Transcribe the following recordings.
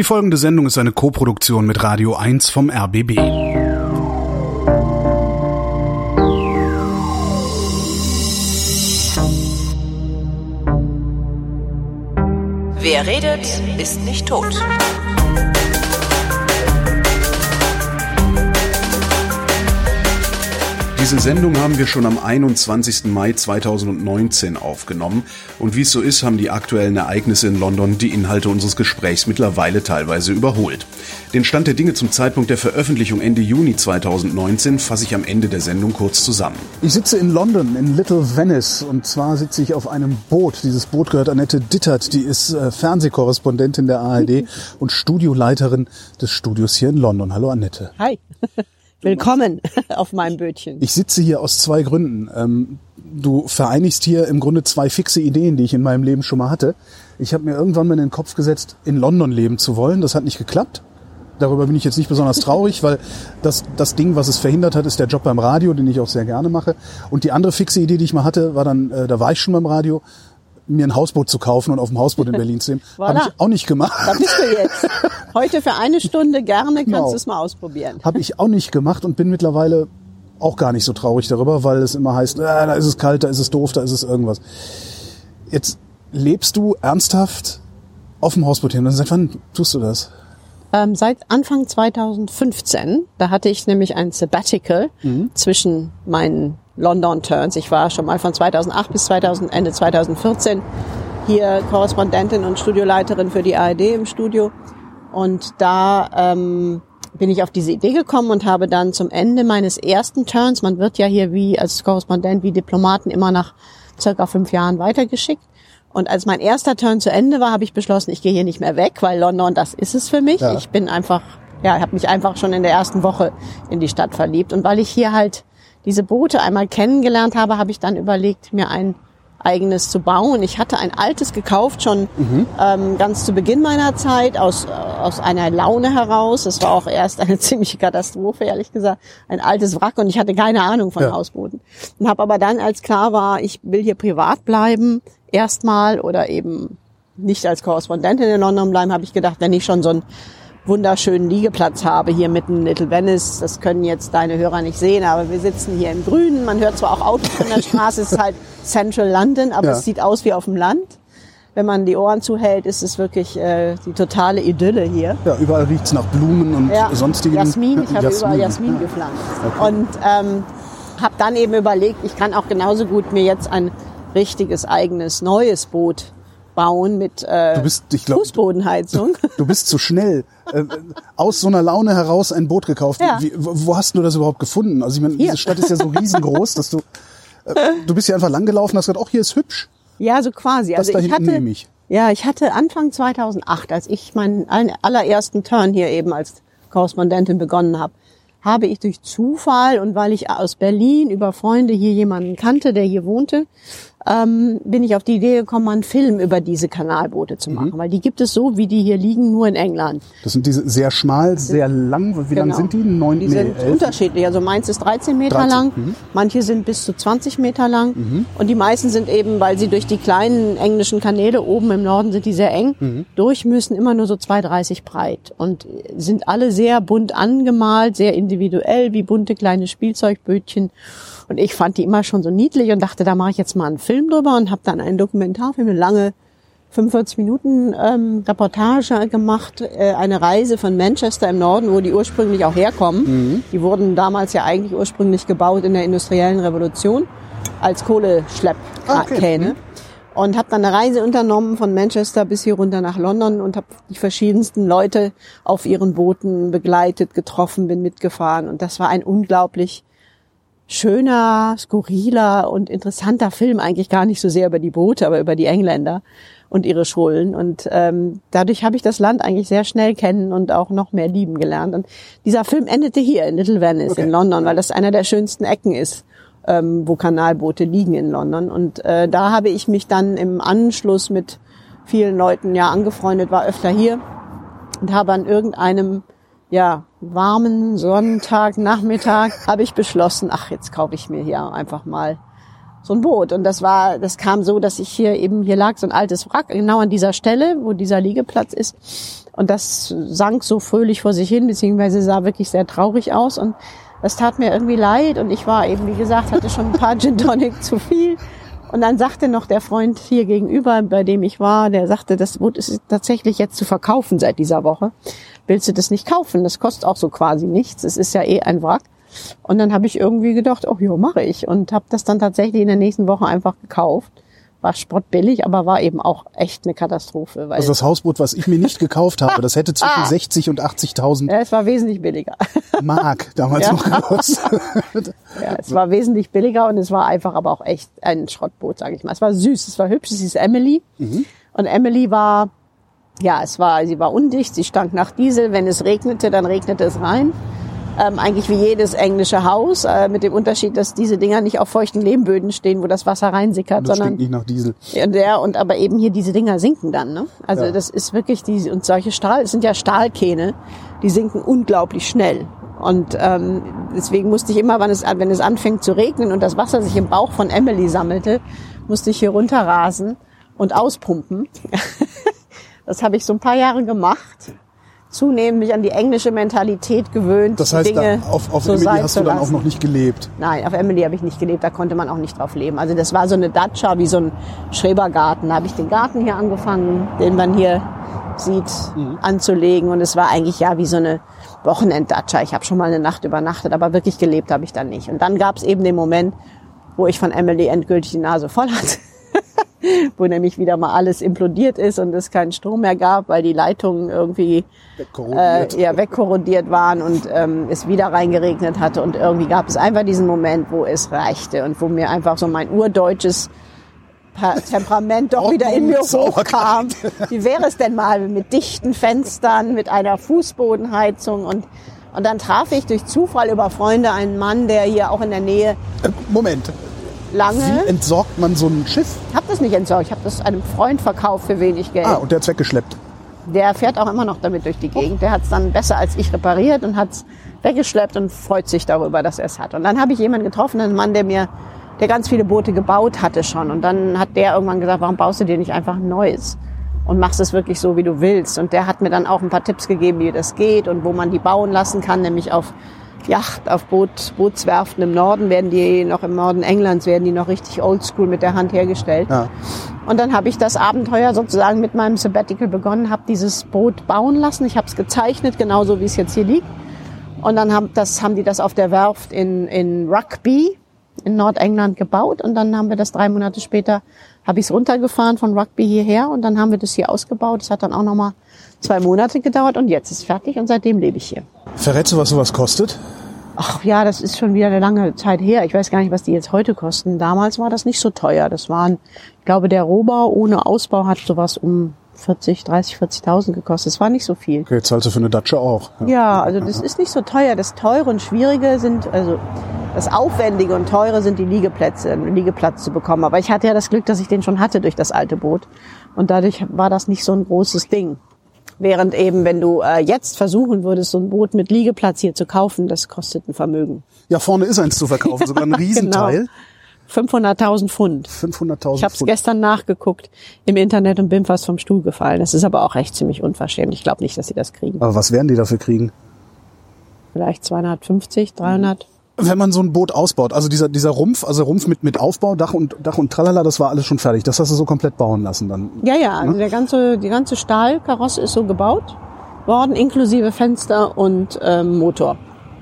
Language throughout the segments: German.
Die folgende Sendung ist eine Koproduktion mit Radio 1 vom RBB. Wer redet, ist nicht tot. Diese Sendung haben wir schon am 21. Mai 2019 aufgenommen und wie es so ist, haben die aktuellen Ereignisse in London die Inhalte unseres Gesprächs mittlerweile teilweise überholt. Den Stand der Dinge zum Zeitpunkt der Veröffentlichung Ende Juni 2019 fasse ich am Ende der Sendung kurz zusammen. Ich sitze in London, in Little Venice und zwar sitze ich auf einem Boot. Dieses Boot gehört Annette Dittert, die ist äh, Fernsehkorrespondentin der ARD und Studioleiterin des Studios hier in London. Hallo Annette. Hi. Willkommen auf meinem Bötchen. Ich sitze hier aus zwei Gründen. Ähm, du vereinigst hier im Grunde zwei fixe Ideen, die ich in meinem Leben schon mal hatte. Ich habe mir irgendwann mal in den Kopf gesetzt, in London leben zu wollen. Das hat nicht geklappt. Darüber bin ich jetzt nicht besonders traurig, weil das, das Ding, was es verhindert hat, ist der Job beim Radio, den ich auch sehr gerne mache. Und die andere fixe Idee, die ich mal hatte, war dann, äh, da war ich schon beim Radio, mir ein Hausboot zu kaufen und auf dem Hausboot in Berlin zu leben. voilà. Habe ich auch nicht gemacht. Da bist du jetzt. Heute für eine Stunde gerne kannst genau. du es mal ausprobieren. Habe ich auch nicht gemacht und bin mittlerweile auch gar nicht so traurig darüber, weil es immer heißt, äh, da ist es kalt, da ist es doof, da ist es irgendwas. Jetzt lebst du ernsthaft auf dem Hausboot hin. Seit wann tust du das? Ähm, seit Anfang 2015. Da hatte ich nämlich ein Sabbatical mhm. zwischen meinen London Turns. Ich war schon mal von 2008 bis 2000, Ende 2014 hier Korrespondentin und Studioleiterin für die ARD im Studio. Und da ähm, bin ich auf diese Idee gekommen und habe dann zum Ende meines ersten Turns, man wird ja hier wie als Korrespondent, wie Diplomaten immer nach circa fünf Jahren weitergeschickt. Und als mein erster Turn zu Ende war, habe ich beschlossen, ich gehe hier nicht mehr weg, weil London, das ist es für mich. Ja. Ich bin einfach, ja, habe mich einfach schon in der ersten Woche in die Stadt verliebt. Und weil ich hier halt diese Boote einmal kennengelernt habe, habe ich dann überlegt, mir ein eigenes zu bauen. Ich hatte ein altes gekauft, schon mhm. ähm, ganz zu Beginn meiner Zeit, aus, aus einer Laune heraus. Das war auch erst eine ziemliche Katastrophe, ehrlich gesagt. Ein altes Wrack und ich hatte keine Ahnung von ja. Hausbooten. Und habe aber dann, als klar war, ich will hier privat bleiben, erstmal oder eben nicht als Korrespondentin in London bleiben, habe ich gedacht, wenn ich schon so ein wunderschönen Liegeplatz habe hier mitten in Little Venice. Das können jetzt deine Hörer nicht sehen, aber wir sitzen hier im Grünen. Man hört zwar auch Autos von der Straße, es ist halt Central London, aber ja. es sieht aus wie auf dem Land. Wenn man die Ohren zuhält, ist es wirklich äh, die totale Idylle hier. Ja, überall riecht's nach Blumen und ja, sonstigen. Jasmin, ich habe überall Jasmin ja. gepflanzt. Okay. Und ähm, habe dann eben überlegt, ich kann auch genauso gut mir jetzt ein richtiges eigenes neues Boot bauen mit äh, bist, glaub, Fußbodenheizung. Du bist zu schnell. Äh, aus so einer Laune heraus ein Boot gekauft. Ja. Wie, wo hast du das überhaupt gefunden? Also ich meine, diese Stadt ist ja so riesengroß, dass du äh, du bist ja einfach langgelaufen, hast gesagt, ach hier ist hübsch. Ja, so quasi. Das also ich hatte, nehme ich. Ja, ich hatte Anfang 2008, als ich meinen allerersten Turn hier eben als Korrespondentin begonnen habe, habe ich durch Zufall und weil ich aus Berlin über Freunde hier jemanden kannte, der hier wohnte, ähm, bin ich auf die Idee gekommen, einen Film über diese Kanalboote zu machen, mhm. weil die gibt es so, wie die hier liegen, nur in England. Das sind diese sehr schmal, sehr lang. Wie genau. lang sind die? Neun, die nee, sind elf? unterschiedlich. Also meins ist 13 Meter 13. lang, mhm. manche sind bis zu 20 Meter lang mhm. und die meisten sind eben, weil sie durch die kleinen englischen Kanäle oben im Norden sind die sehr eng mhm. durch müssen, immer nur so 2,30 breit und sind alle sehr bunt angemalt, sehr individuell, wie bunte kleine Spielzeugbötchen. Und ich fand die immer schon so niedlich und dachte, da mache ich jetzt mal einen Film drüber und habe dann einen Dokumentarfilm, eine lange 45 Minuten ähm, Reportage gemacht, äh, eine Reise von Manchester im Norden, wo die ursprünglich auch herkommen. Mhm. Die wurden damals ja eigentlich ursprünglich gebaut in der industriellen Revolution als Kohleschleppkähne. Okay. Und habe dann eine Reise unternommen von Manchester bis hier runter nach London und habe die verschiedensten Leute auf ihren Booten begleitet, getroffen, bin mitgefahren. Und das war ein unglaublich schöner, skurriler und interessanter Film, eigentlich gar nicht so sehr über die Boote, aber über die Engländer und ihre Schulen. Und ähm, dadurch habe ich das Land eigentlich sehr schnell kennen und auch noch mehr lieben gelernt. Und dieser Film endete hier in Little Venice okay. in London, weil das einer der schönsten Ecken ist, ähm, wo Kanalboote liegen in London. Und äh, da habe ich mich dann im Anschluss mit vielen Leuten ja angefreundet, war öfter hier und habe an irgendeinem ja, warmen Sonntag, Nachmittag habe ich beschlossen, ach, jetzt kaufe ich mir hier einfach mal so ein Boot. Und das war, das kam so, dass ich hier eben, hier lag so ein altes Wrack, genau an dieser Stelle, wo dieser Liegeplatz ist. Und das sank so fröhlich vor sich hin, beziehungsweise sah wirklich sehr traurig aus. Und das tat mir irgendwie leid. Und ich war eben, wie gesagt, hatte schon ein paar Gin Tonic zu viel. Und dann sagte noch der Freund hier gegenüber, bei dem ich war, der sagte, das Boot ist tatsächlich jetzt zu verkaufen seit dieser Woche. Willst du das nicht kaufen? Das kostet auch so quasi nichts. Es ist ja eh ein Wrack. Und dann habe ich irgendwie gedacht, oh ja, mache ich. Und habe das dann tatsächlich in der nächsten Woche einfach gekauft. War spottbillig, aber war eben auch echt eine Katastrophe. Weil Also das Hausboot, was ich mir nicht gekauft habe, das hätte zwischen 60 und 80.000 ja, es war wesentlich billiger. Mark damals Ja. noch gekostet. Ja, es war wesentlich billiger und es war einfach aber auch echt ein Schrottboot, sage ich mal. Es war süß, es war hübsch, es hieß Emily. Und Emily war, ja, es war, sie war undicht, sie stank nach Diesel. Wenn es regnete, dann regnete es rein. Ähm, eigentlich wie jedes englische Haus, äh, mit dem Unterschied, dass diese Dinger nicht auf feuchten Lehmböden stehen, wo das Wasser reinsickert, Das sondern nicht nach Diesel. ja, der und aber eben hier diese Dinger sinken dann, ne? Also Ja. das ist wirklich die und solche Stahl, es sind ja Stahlkähne, die sinken unglaublich schnell. Und ähm, deswegen musste ich immer, wenn es, wenn es anfängt zu regnen und das Wasser sich im Bauch von Emily sammelte, musste ich hier runterrasen und auspumpen. das habe ich so ein paar Jahre gemacht. Zunehmend mich an die englische Mentalität gewöhnt, Das heißt, Dinge da, auf, auf so Emily hast du dann auch noch nicht gelebt. Nein, auf Emily habe ich nicht gelebt, da konnte man auch nicht drauf leben. Also das war so eine Datscha wie so ein Schrebergarten. Da habe ich den Garten hier angefangen, den man hier sieht, anzulegen. Und es war eigentlich ja wie so eine Wochenend-Datscha. Ich habe schon mal eine Nacht übernachtet, aber wirklich gelebt habe ich dann nicht. Und dann gab es eben den Moment, wo ich von Emily endgültig die Nase voll hatte. wo nämlich wieder mal alles implodiert ist und es keinen Strom mehr gab, weil die Leitungen irgendwie äh, Wegkorrodiert. ja, wegkorrodiert waren und ähm, es wieder reingeregnet hatte. Und irgendwie gab es einfach diesen Moment, wo es reichte und wo mir einfach so mein urdeutsches Temperament doch wieder in mir hochkam. Wie wäre es denn mal mit dichten Fenstern, mit einer Fußbodenheizung und und dann traf ich durch Zufall über Freunde einen Mann, der hier auch in der Nähe Äh, Moment, lange. wie entsorgt man so ein Schiff? Ich habe das nicht entsorgt. Ich habe das einem Freund verkauft für wenig Geld. Ah, und der hat's weggeschleppt. Der fährt auch immer noch damit durch die Gegend. Der hat es dann besser als ich repariert und hat es weggeschleppt und freut sich darüber, dass er es hat. Und dann habe ich jemanden getroffen, einen Mann, der mir, der ganz viele Boote gebaut hatte schon. Und dann hat der irgendwann gesagt, warum baust du dir nicht einfach ein neues? Und machst es wirklich so, wie du willst. Und der hat mir dann auch ein paar Tipps gegeben, wie das geht und wo man die bauen lassen kann, nämlich auf Yacht, auf Boot, Bootswerften im Norden werden die noch im Norden Englands werden die noch richtig oldschool mit der Hand hergestellt. Ja. Und dann habe ich das Abenteuer sozusagen mit meinem Sabbatical begonnen, habe dieses Boot bauen lassen. Ich habe es gezeichnet, genauso wie es jetzt hier liegt. Und dann haben, das, haben die das auf der Werft in, in Rugby in Nordengland gebaut. Und dann haben wir das drei Monate später, habe ich es runtergefahren von Rugby hierher. Und dann haben wir das hier ausgebaut. Das hat dann auch nochmal zwei Monate gedauert. Und jetzt ist es fertig und seitdem lebe ich hier. Verrätst du, was sowas kostet? Ach ja, das ist schon wieder eine lange Zeit her. Ich weiß gar nicht, was die jetzt heute kosten. Damals war das nicht so teuer. Das waren, ich glaube, der Rohbau ohne Ausbau hat sowas um 40, 30, 40.000 gekostet. Das war nicht so viel. Okay, zahlst du für eine Datsche auch. Ja. Ja, also das ist nicht so teuer. Das Teure und Schwierige sind, also das Aufwendige und Teure sind die Liegeplätze, einen Liegeplatz zu bekommen. Aber ich hatte ja das Glück, dass ich den schon hatte durch das alte Boot. Und dadurch war das nicht so ein großes Ding. Während eben, wenn du äh, jetzt versuchen würdest, so ein Boot mit Liegeplatz hier zu kaufen, das kostet ein Vermögen. ja, vorne ist eins zu verkaufen, sogar ein Riesenteil. 500.000 Pfund. 500.000 Ich habe es gestern nachgeguckt im Internet und bin fast vom Stuhl gefallen. Das ist aber auch echt ziemlich unverschämt. Ich glaube nicht, dass sie das kriegen. Aber was werden die dafür kriegen? Vielleicht 250, 300. Wenn man so ein Boot ausbaut, also dieser, dieser Rumpf, also Rumpf mit, mit Aufbau, Dach und, Dach und Tralala, das war alles schon fertig. Das hast du so komplett bauen lassen dann. Ja, ja, also der ganze, die ganze Stahlkarosse ist so gebaut worden, inklusive Fenster und ähm, Motor.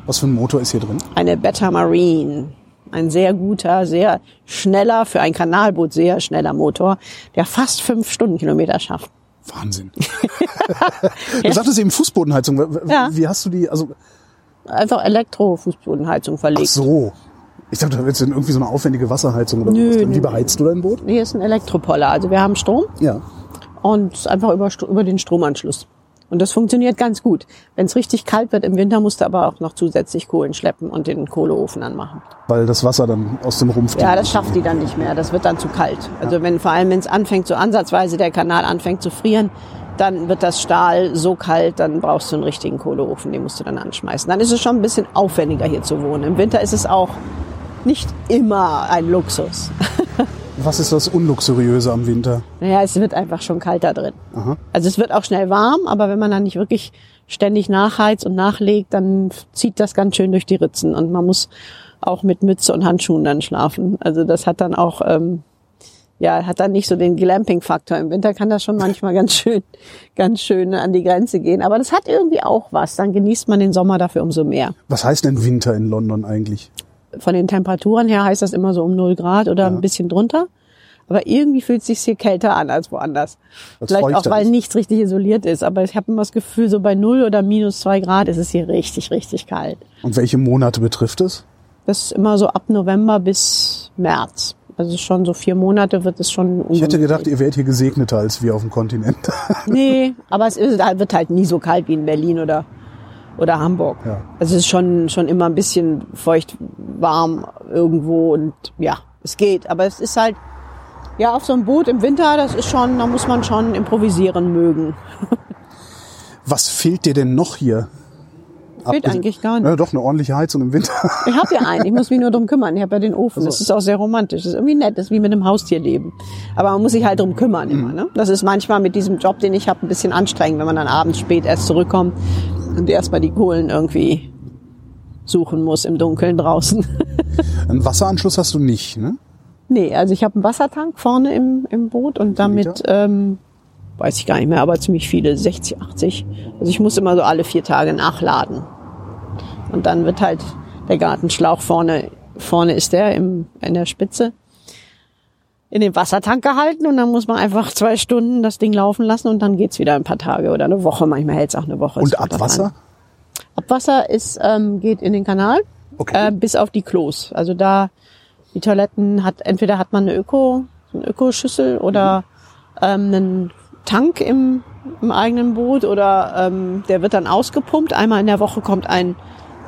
Was für ein Motor ist hier drin? Eine Beta Marine. Ein sehr guter, sehr schneller, für ein Kanalboot sehr schneller Motor, der fast fünf Stundenkilometer schafft. Wahnsinn. du sagtest eben Fußbodenheizung. W- w- Ja. Wie hast du die, also, Einfach Elektrofußbodenheizung ach verlegt. so. Ich dachte, da willst du irgendwie so eine aufwendige Wasserheizung oder Nö, was drin. Wie nö, beheizt du dein Boot? Hier ist ein Elektropoller. Also wir haben Strom Ja. und einfach über, über den Stromanschluss. Und das funktioniert ganz gut. Wenn es richtig kalt wird im Winter, musst du aber auch noch zusätzlich Kohlen schleppen und den Kohleofen anmachen. Weil das Wasser dann aus dem Rumpf Ja, das schafft die dann nicht mehr. Das wird dann zu kalt. Also wenn vor allem wenn es anfängt, so ansatzweise der Kanal anfängt zu frieren, dann wird das Stahl so kalt, dann brauchst du einen richtigen Kohleofen, den musst du dann anschmeißen. Dann ist es schon ein bisschen aufwendiger hier zu wohnen. Im Winter ist es auch nicht immer ein Luxus. Was ist das Unluxuriöse am Winter? Naja, es wird einfach schon kalter drin. Aha. Also es wird auch schnell warm, aber wenn man dann nicht wirklich ständig nachheizt und nachlegt, dann zieht das ganz schön durch die Ritzen und man muss auch mit Mütze und Handschuhen dann schlafen. Also das hat dann auch, ähm, ja, hat dann nicht so den Glamping-Faktor. Im Winter kann das schon manchmal ganz schön, ganz schön an die Grenze gehen. Aber das hat irgendwie auch was. Dann genießt man den Sommer dafür umso mehr. Was heißt denn Winter in London eigentlich? Von den Temperaturen her heißt das immer so um 0 Grad oder ein bisschen drunter. Aber irgendwie fühlt es sich hier kälter an als woanders. Weil's Vielleicht auch, weil ist. nichts richtig isoliert ist. Aber ich habe immer das Gefühl, so bei 0 oder minus 2 Grad ist es hier richtig, richtig kalt. Und welche Monate betrifft es? Das ist immer so ab November bis März. Also schon so vier Monate wird es schon. Ich hätte gedacht, ihr wärt hier gesegneter als wir auf dem Kontinent. Nee, aber es ist, wird halt nie so kalt wie in Berlin oder, oder Hamburg. Ja. Also es ist schon, schon immer ein bisschen feucht, warm irgendwo und ja, es geht. Aber es ist halt, ja, auf so einem Boot im Winter, das ist schon, da muss man schon improvisieren mögen. Was fehlt dir denn noch hier? Fehlt Abgesehen- eigentlich gar nicht. Ja, doch, eine ordentliche Heizung im Winter. Ich habe ja einen, ich muss mich nur drum kümmern. Ich habe ja den Ofen. Das ist auch sehr romantisch. Das ist irgendwie nett, das ist wie mit einem Haustierleben. Aber man muss sich halt drum kümmern immer. Ne? Das ist manchmal mit diesem Job, den ich habe, ein bisschen anstrengend, wenn man dann abends spät erst zurückkommt und erstmal die Kohlen irgendwie suchen muss im Dunkeln draußen. Einen Wasseranschluss hast du nicht, ne? nee, also ich habe einen Wassertank vorne im, im Boot und damit, ähm, weiß ich gar nicht mehr, aber ziemlich viele, 60, 80. Also ich muss immer so alle vier Tage nachladen. Und dann wird halt der Gartenschlauch vorne, vorne ist der im, in der Spitze in den Wassertank gehalten und dann muss man einfach zwei Stunden das Ding laufen lassen und dann geht's wieder ein paar Tage oder eine Woche. Manchmal hält's auch eine Woche. Und Abwasser? an. Abwasser ist, ähm, geht in den Kanal, Okay. äh, bis auf die Klos. Also da, die Toiletten hat, entweder hat man eine Öko, eine Ökoschüssel oder ähm, einen Tank im, im eigenen Boot oder ähm, der wird dann ausgepumpt. Einmal in der Woche kommt ein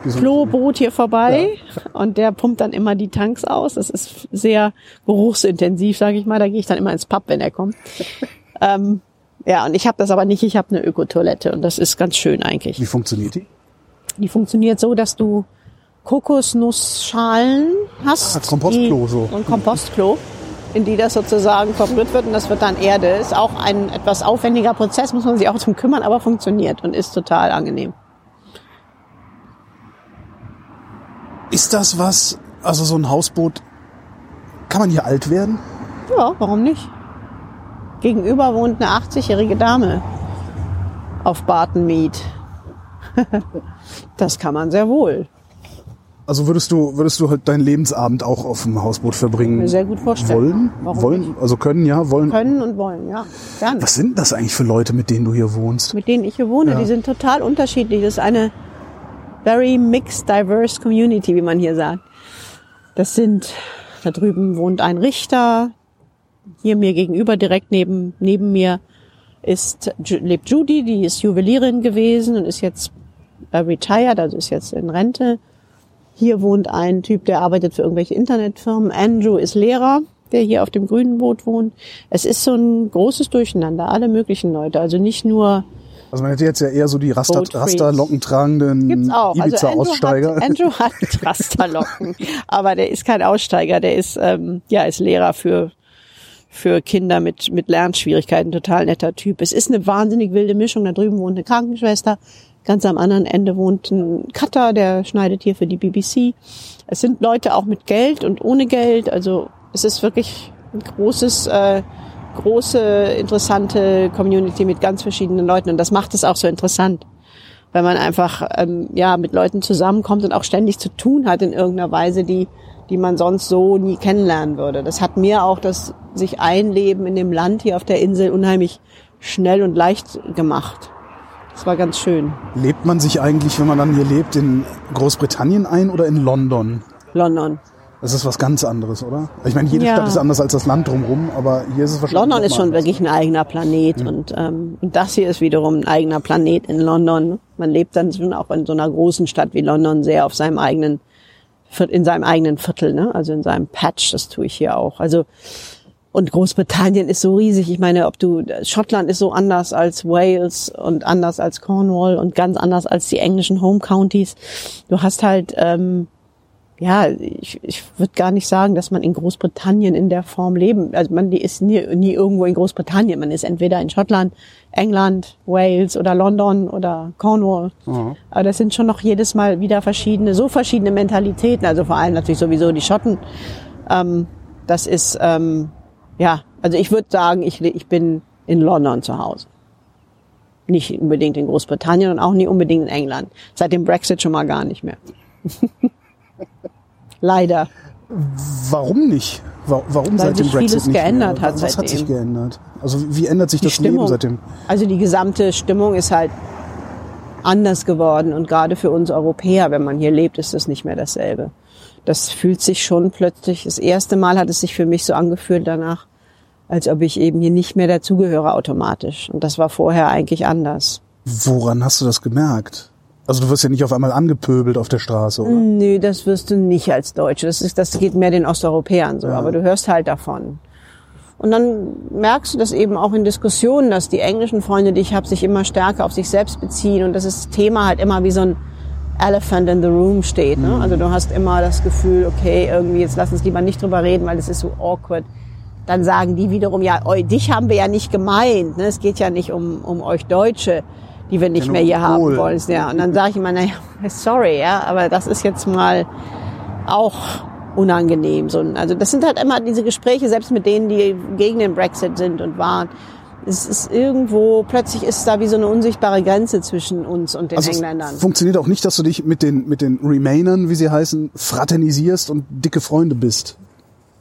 Kloboot hier vorbei und der pumpt dann immer die Tanks aus. Das ist sehr geruchsintensiv, sage ich mal. Da gehe ich dann immer ins Pub, wenn er kommt. ähm, ja, und ich habe das aber nicht. Ich habe eine Ökotoilette und das ist ganz schön eigentlich. Wie funktioniert die? Die funktioniert so, dass du Kokosnussschalen hast. Ah, Kompostklo so. Ein Kompostklo, in die das sozusagen verbrüht wird und das wird dann Erde. Ist auch ein etwas aufwendiger Prozess, muss man sich auch drum kümmern, aber funktioniert und ist total angenehm. Ist das was, also so ein Hausboot, kann man hier alt werden? Ja, warum nicht? Gegenüber wohnt eine 80-jährige Dame auf Bartonmead. das kann man sehr wohl. Also würdest du, würdest du halt deinen Lebensabend auch auf dem Hausboot verbringen? Mir sehr gut vorstellen. Wollen? Warum wollen? nicht? Also können, ja, wollen. Können und wollen, ja. Gerne. Was sind das eigentlich für Leute, mit denen du hier wohnst? mit denen ich hier wohne, Ja. die sind total unterschiedlich. Das ist eine very mixed, diverse community, wie man hier sagt. Das sind, da drüben wohnt ein Richter, hier mir gegenüber, direkt neben, neben mir ist, lebt Judy, die ist Juwelierin gewesen und ist jetzt äh, retired, also ist jetzt in Rente. Hier wohnt ein Typ, der arbeitet für irgendwelche Internetfirmen. Andrew ist Lehrer, der hier auf dem grünen Boot wohnt. Es ist so ein großes Durcheinander, alle möglichen Leute. Also nicht nur Also man hätte jetzt ja eher so die Raster. Rasterlocken tragenden Gibt's auch. Also Ibiza-Aussteiger. Andrew hat, Andrew hat Rasterlocken, aber der ist kein Aussteiger, der ist ähm, ja ist Lehrer für für Kinder mit mit Lernschwierigkeiten, total netter Typ. Es ist eine wahnsinnig wilde Mischung. Da drüben wohnt eine Krankenschwester, ganz am anderen Ende wohnt ein Cutter, der schneidet hier für die BBC. Es sind Leute auch mit Geld und ohne Geld. Also es ist wirklich ein großes äh, große interessante Community mit ganz verschiedenen Leuten und das macht es auch so interessant weil man einfach ähm, ja mit Leuten zusammenkommt und auch ständig zu tun hat in irgendeiner Weise, die die man sonst so nie kennenlernen würde. Das hat mir auch das sich einleben in dem Land hier auf der Insel unheimlich schnell und leicht gemacht. Das war ganz schön. Lebt man sich eigentlich, wenn man dann hier lebt, in Großbritannien ein oder in London? London. Das ist was ganz anderes, oder? Ich meine, jede Ja. Stadt ist anders als das Land drumherum, aber hier ist es wahrscheinlich. London ist schon anders. wirklich ein eigener Planet und, ähm, das hier ist wiederum ein eigener Planet in London. Man lebt dann schon auch in so einer großen Stadt wie London sehr auf seinem eigenen in seinem eigenen Viertel, ne? Also in seinem Patch, das tue ich hier auch. Also und Großbritannien ist so riesig. Ich meine, ob du Schottland ist so anders als Wales und anders als Cornwall und ganz anders als die englischen Home Counties. Du hast halt ähm, ja, ich, ich würde gar nicht sagen, dass man in Großbritannien in der Form leben. Also man ist nie, nie irgendwo in Großbritannien. Man ist entweder in Schottland, England, Wales oder London oder Cornwall. Mhm. Aber das sind schon noch jedes Mal wieder verschiedene, so verschiedene Mentalitäten. Also vor allem natürlich sowieso die Schotten. Ähm, das ist ähm, ja, also ich würde sagen, ich, ich bin in London zu Hause. Nicht unbedingt in Großbritannien und auch nie unbedingt in England. Seit dem Brexit schon mal gar nicht mehr. Leider. Warum nicht? Wa- Warum Weil seit dem Brexit vieles nicht geändert mehr? hat Was hat sich seitdem. geändert? Also wie ändert sich Die das Leben Stimmung, seitdem? also die gesamte Stimmung ist halt anders geworden und gerade für uns Europäer, wenn man hier lebt, ist das nicht mehr dasselbe. Das fühlt sich schon plötzlich, das erste Mal hat es sich für mich so angefühlt danach, als ob ich eben hier nicht mehr dazugehöre automatisch. Und das war vorher eigentlich anders. Woran hast du das gemerkt? Also du wirst ja nicht auf einmal angepöbelt auf der Straße, oder? Nö, das wirst du nicht als Deutsche. Das, ist, das geht mehr den Osteuropäern so, aber du hörst halt davon. Und dann merkst du das eben auch in Diskussionen, dass die englischen Freunde, die ich habe, sich immer stärker auf sich selbst beziehen und dass das Thema halt immer wie so ein Elephant in the Room steht. Ne? Also du hast immer das Gefühl, okay, irgendwie jetzt lass uns lieber nicht drüber reden, weil es ist so awkward. Dann sagen die wiederum, ja, eu, dich haben wir ja nicht gemeint. Ne? Es geht ja nicht um, um euch Deutsche, die wir nicht Den mehr hier haben wollen. Ja, und dann sage ich immer, naja, sorry, ja, aber das ist jetzt mal auch unangenehm. So, also das sind halt immer diese Gespräche, selbst mit denen, die gegen den Brexit sind und waren. Es ist irgendwo, plötzlich ist da wie so eine unsichtbare Grenze zwischen uns und den Also Engländern. es funktioniert auch nicht, dass du dich mit den, mit den Remainern, wie sie heißen, fraternisierst und dicke Freunde bist.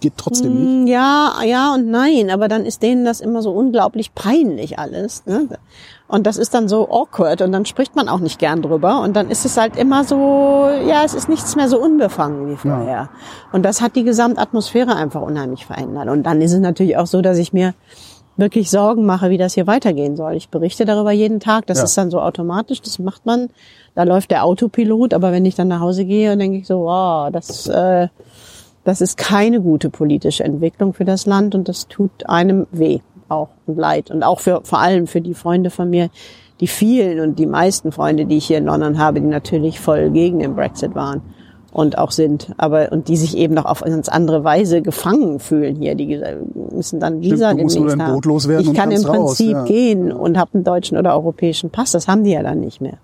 Geht trotzdem nicht. Hm, Ja, ja und nein, aber dann ist denen das immer so unglaublich peinlich alles. Ne? Und das ist dann so awkward und dann spricht man auch nicht gern drüber und dann ist es halt immer so, ja, es ist nichts mehr so unbefangen wie vorher. Und das hat die Gesamtatmosphäre einfach unheimlich verändert. Und dann ist es natürlich auch so, dass ich mir wirklich Sorgen mache, wie das hier weitergehen soll. Ich berichte darüber jeden Tag. Das Ja. ist dann so automatisch, das macht man. Da läuft der Autopilot, aber wenn ich dann nach Hause gehe, dann denke ich so, wow, das, äh, das ist keine gute politische Entwicklung für das Land und das tut einem weh auch und leid. Und auch für, vor allem für die Freunde von mir, die vielen und die meisten Freunde, die ich hier in London habe, die natürlich voll gegen den Brexit waren und auch sind, aber und die sich eben noch auf ganz andere Weise gefangen fühlen hier. Die müssen dann Visa du musst. Boot loswerden Ich kann im kannst raus, Prinzip ja. gehen und habe einen deutschen oder europäischen Pass. Das haben die ja dann nicht mehr.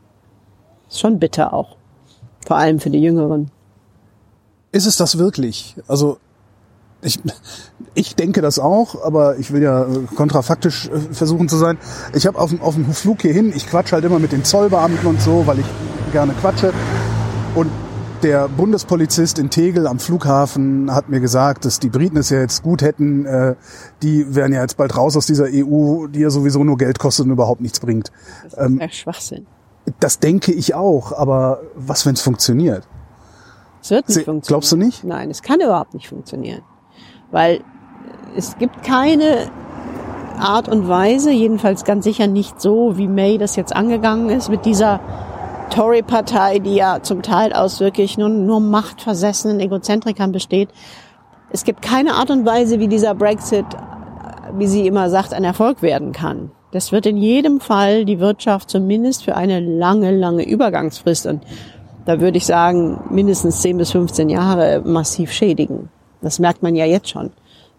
Ist schon bitter auch. Vor allem für die Jüngeren. Ist es das wirklich? Also ich, ich denke das auch, aber ich will ja äh, kontrafaktisch äh, versuchen zu sein. Ich habe auf, dem- auf dem Flug hierhin, ich quatsch halt immer mit den Zollbeamten und so, weil ich gerne quatsche. Und der Bundespolizist in Tegel am Flughafen hat mir gesagt, dass die Briten es ja jetzt gut hätten. Äh, die wären ja jetzt bald raus aus dieser EU, die ja sowieso nur Geld kostet und überhaupt nichts bringt. Das ist ja Schwachsinn. Das denke ich auch, aber was, wenn es funktioniert? Es wird nicht Sie- funktionieren. glaubst du nicht? Nein, es kann überhaupt nicht funktionieren. Weil es gibt keine Art und Weise, jedenfalls ganz sicher nicht so, wie May das jetzt angegangen ist, mit dieser Tory-Partei, die ja zum Teil aus wirklich nur, nur machtversessenen Egozentrikern besteht. Es gibt keine Art und Weise, wie dieser Brexit, wie sie immer sagt, ein Erfolg werden kann. Das wird in jedem Fall die Wirtschaft zumindest für eine lange, lange Übergangsfrist und da würde ich sagen, mindestens 10 bis 15 Jahre massiv schädigen. Das merkt man ja jetzt schon.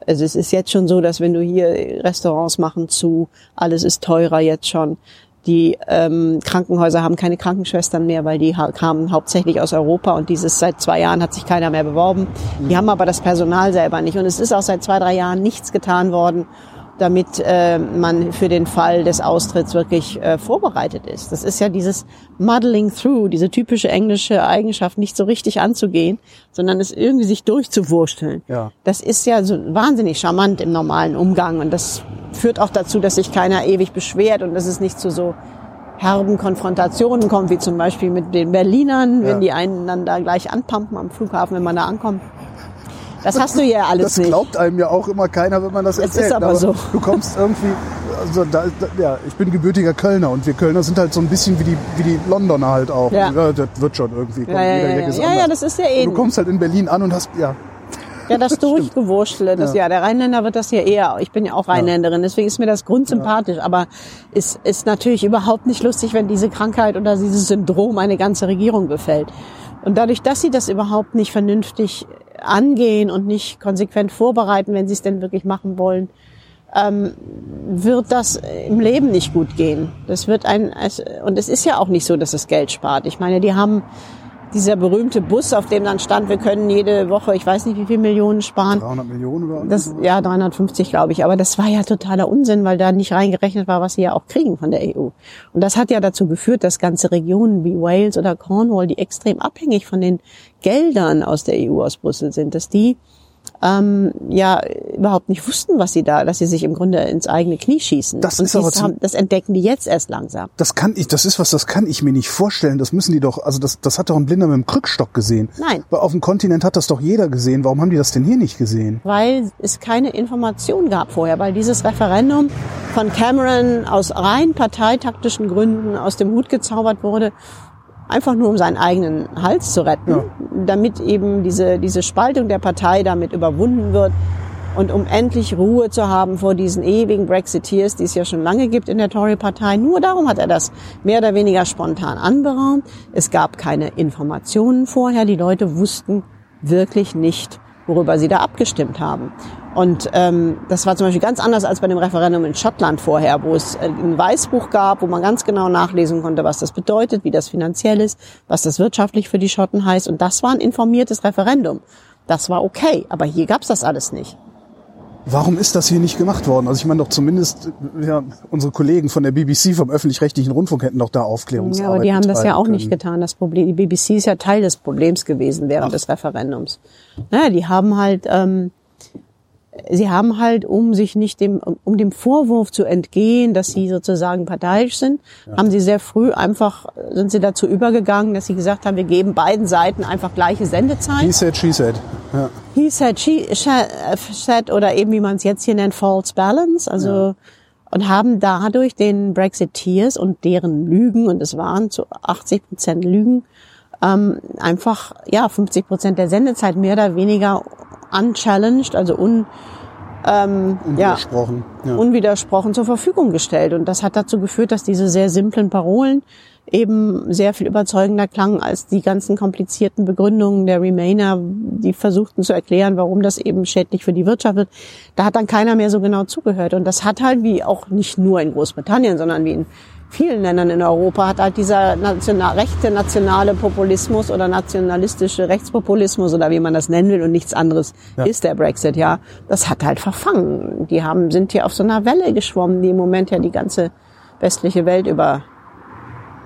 Also es ist jetzt schon so, dass wenn du hier Restaurants machen zu, alles ist teurer jetzt schon. Die ähm, Krankenhäuser haben keine Krankenschwestern mehr, weil die ha kamen hauptsächlich aus Europa und dieses seit zwei Jahren hat sich keiner mehr beworben. Die haben aber das Personal selber nicht und es ist auch seit zwei, drei Jahren nichts getan worden, damit äh, man für den Fall des Austritts wirklich äh, vorbereitet ist. Das ist ja dieses muddling through, diese typische englische Eigenschaft, nicht so richtig anzugehen, sondern es irgendwie sich durchzuwursteln. Ja. Das ist ja so wahnsinnig charmant im normalen Umgang und das führt auch dazu, dass sich keiner ewig beschwert und dass es nicht zu so herben Konfrontationen kommt, wie zum Beispiel mit den Berlinern, Ja. wenn die einen dann da gleich anpumpen am Flughafen, wenn man da ankommt. Das hast du ja alles Das nicht. glaubt einem ja auch immer keiner, wenn man das Es ist erzählt. aber so. Du kommst irgendwie, also da, da, ja, ich bin gebürtiger Kölner und wir Kölner sind halt so ein bisschen wie die, wie die Londoner halt auch. Ja. das wird schon irgendwie. Kommt Ja, ja, ja, ja. Ja, ja, das ist ja ähnlich. Du kommst halt in Berlin an und hast, ja, Ja, das Durchgewurschtle, das, Ja. ja. der Rheinländer wird das ja eher, ich bin ja auch Rheinländerin, deswegen ist mir das grundsympathisch, aber es ist natürlich überhaupt nicht lustig, wenn diese Krankheit oder dieses Syndrom eine ganze Regierung befällt. Und dadurch, dass sie das überhaupt nicht vernünftig angehen und nicht konsequent vorbereiten, wenn sie es denn wirklich machen wollen, ähm, wird das im Leben nicht gut gehen. Das wird ein, und es ist ja auch nicht so, dass es Geld spart. Ich meine, die haben dieser berühmte Bus, auf dem dann stand, wir können jede Woche, ich weiß nicht wie viel Millionen sparen. 300 Millionen oder das, Ja, 350 glaube ich. Aber das war ja totaler Unsinn, weil da nicht reingerechnet war, was sie ja auch kriegen von der EU. Und das hat ja dazu geführt, dass ganze Regionen wie Wales oder Cornwall, die extrem abhängig von den Geldern aus der EU aus Brüssel sind, dass die ähm, ja überhaupt nicht wussten, was sie da, dass sie sich im Grunde ins eigene Knie schießen. Das ist aber haben, das entdecken die jetzt erst langsam. Das kann ich, das ist was, das kann ich mir nicht vorstellen. Das müssen die doch, also das, das hat doch ein Blinder mit dem Krückstock gesehen. Nein. Auf dem Kontinent hat das doch jeder gesehen. Warum haben die das denn hier nicht gesehen? Weil es keine Information gab vorher, weil dieses Referendum von Cameron aus rein parteitaktischen Gründen aus dem Hut gezaubert wurde einfach nur um seinen eigenen Hals zu retten, ja. damit eben diese, diese Spaltung der Partei damit überwunden wird und um endlich Ruhe zu haben vor diesen ewigen Brexiteers, die es ja schon lange gibt in der Tory-Partei. Nur darum hat er das mehr oder weniger spontan anberaumt. Es gab keine Informationen vorher. Die Leute wussten wirklich nicht, worüber sie da abgestimmt haben. Und ähm, das war zum Beispiel ganz anders als bei dem Referendum in Schottland vorher, wo es äh, ein Weißbuch gab, wo man ganz genau nachlesen konnte, was das bedeutet, wie das finanziell ist, was das wirtschaftlich für die Schotten heißt. Und das war ein informiertes Referendum. Das war okay, aber hier gab's das alles nicht. Warum ist das hier nicht gemacht worden? Also ich meine doch zumindest ja, unsere Kollegen von der BBC vom öffentlich-rechtlichen Rundfunk hätten doch da Aufklärungsarbeit Ja, aber die haben das ja auch können. nicht getan. Das Problem, die BBC ist ja Teil des Problems gewesen während Ach. des Referendums. Naja, die haben halt ähm, sie haben halt, um sich nicht dem, um dem Vorwurf zu entgehen, dass sie sozusagen parteiisch sind, ja. haben sie sehr früh einfach, sind sie dazu übergegangen, dass sie gesagt haben, wir geben beiden Seiten einfach gleiche Sendezeit. He said, she said. Ja. He said, she said, oder eben wie man es jetzt hier nennt, false balance, also, ja. und haben dadurch den Brexiteers und deren Lügen, und es waren zu 80 Prozent Lügen, ähm, einfach, ja, 50 Prozent der Sendezeit mehr oder weniger unchallenged, also un, ähm, unwidersprochen, ja, ja. unwidersprochen zur Verfügung gestellt. Und das hat dazu geführt, dass diese sehr simplen Parolen eben sehr viel überzeugender klangen als die ganzen komplizierten Begründungen der Remainer, die versuchten zu erklären, warum das eben schädlich für die Wirtschaft wird. Da hat dann keiner mehr so genau zugehört. Und das hat halt wie auch nicht nur in Großbritannien, sondern wie in vielen Ländern in Europa hat halt dieser national, rechte nationale Populismus oder nationalistische Rechtspopulismus oder wie man das nennen will und nichts anderes ja. ist der Brexit, ja. Das hat halt verfangen. Die haben, sind hier auf so einer Welle geschwommen, die im Moment ja die ganze westliche Welt über,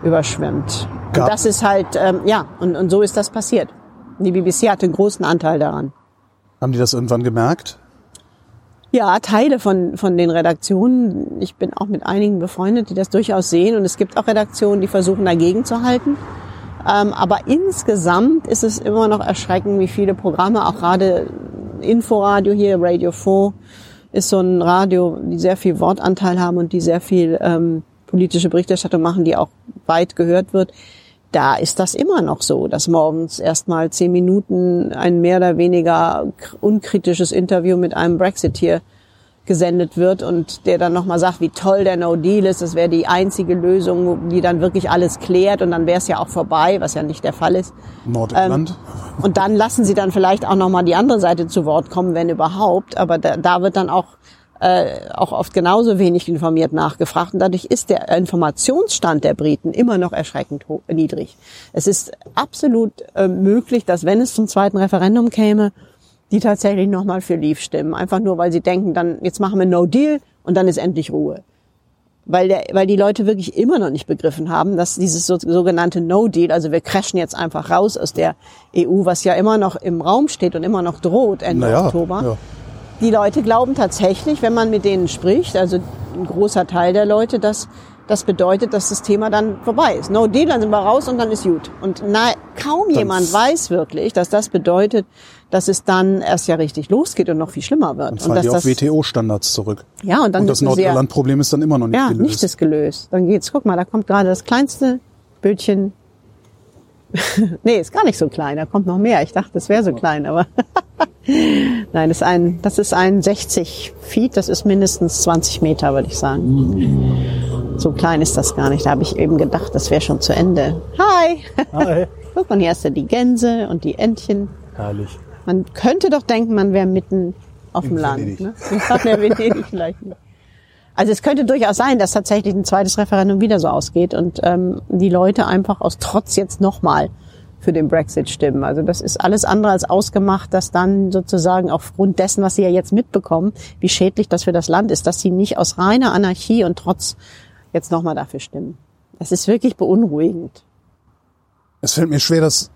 überschwemmt. Und das ist halt, ähm, ja, und, und so ist das passiert. Die BBC hatte einen großen Anteil daran. Haben die das irgendwann gemerkt? Ja, Teile von, von den Redaktionen. Ich bin auch mit einigen befreundet, die das durchaus sehen. Und es gibt auch Redaktionen, die versuchen dagegen zu halten. Ähm, aber insgesamt ist es immer noch erschreckend, wie viele Programme, auch gerade Inforadio hier, Radio 4, ist so ein Radio, die sehr viel Wortanteil haben und die sehr viel ähm, politische Berichterstattung machen, die auch weit gehört wird da ist das immer noch so, dass morgens erstmal zehn Minuten ein mehr oder weniger unkritisches Interview mit einem Brexiteer gesendet wird und der dann nochmal sagt, wie toll der No Deal ist, das wäre die einzige Lösung, die dann wirklich alles klärt und dann wäre es ja auch vorbei, was ja nicht der Fall ist. Nordirland. Ähm, und dann lassen sie dann vielleicht auch nochmal die andere Seite zu Wort kommen, wenn überhaupt, aber da, da wird dann auch äh, auch oft genauso wenig informiert nachgefragt. Und dadurch ist der Informationsstand der Briten immer noch erschreckend niedrig. Es ist absolut äh, möglich, dass wenn es zum zweiten Referendum käme, die tatsächlich nochmal für Leave stimmen. Einfach nur, weil sie denken, dann jetzt machen wir No Deal und dann ist endlich Ruhe. Weil, der, weil die Leute wirklich immer noch nicht begriffen haben, dass dieses so, sogenannte No Deal, also wir crashen jetzt einfach raus aus der EU, was ja immer noch im Raum steht und immer noch droht Ende naja, Oktober. Ja die Leute glauben tatsächlich, wenn man mit denen spricht, also ein großer Teil der Leute, dass das bedeutet, dass das Thema dann vorbei ist. No deal, dann sind wir raus und dann ist gut. Und na, kaum dann jemand weiß wirklich, dass das bedeutet, dass es dann erst ja richtig losgeht und noch viel schlimmer wird. Und, und dass die auf WTO-Standards zurück. Ja, und dann und das Nordirland-Problem ist dann immer noch nicht ja, gelöst. Ja, nicht ist gelöst. Dann geht's, guck mal, da kommt gerade das kleinste Bildchen. nee, ist gar nicht so klein, da kommt noch mehr. Ich dachte, es wäre so klein, aber Nein, das ist ein, das ist ein 60 Feet, das ist mindestens 20 Meter, würde ich sagen. So klein ist das gar nicht. Da habe ich eben gedacht, das wäre schon zu Ende. Hi! Hi! Guck mal, hier hast du die Gänse und die Entchen. Herrlich. Man könnte doch denken, man wäre mitten auf dem In Land. Ne? Der Venedig vielleicht nicht. Also es könnte durchaus sein, dass tatsächlich ein zweites Referendum wieder so ausgeht und ähm, die Leute einfach aus Trotz jetzt nochmal für den Brexit stimmen. Also das ist alles andere als ausgemacht, dass dann sozusagen aufgrund dessen, was sie ja jetzt mitbekommen, wie schädlich das für das Land ist, dass sie nicht aus reiner Anarchie und Trotz jetzt nochmal dafür stimmen. Das ist wirklich beunruhigend. Es fällt mir schwer, das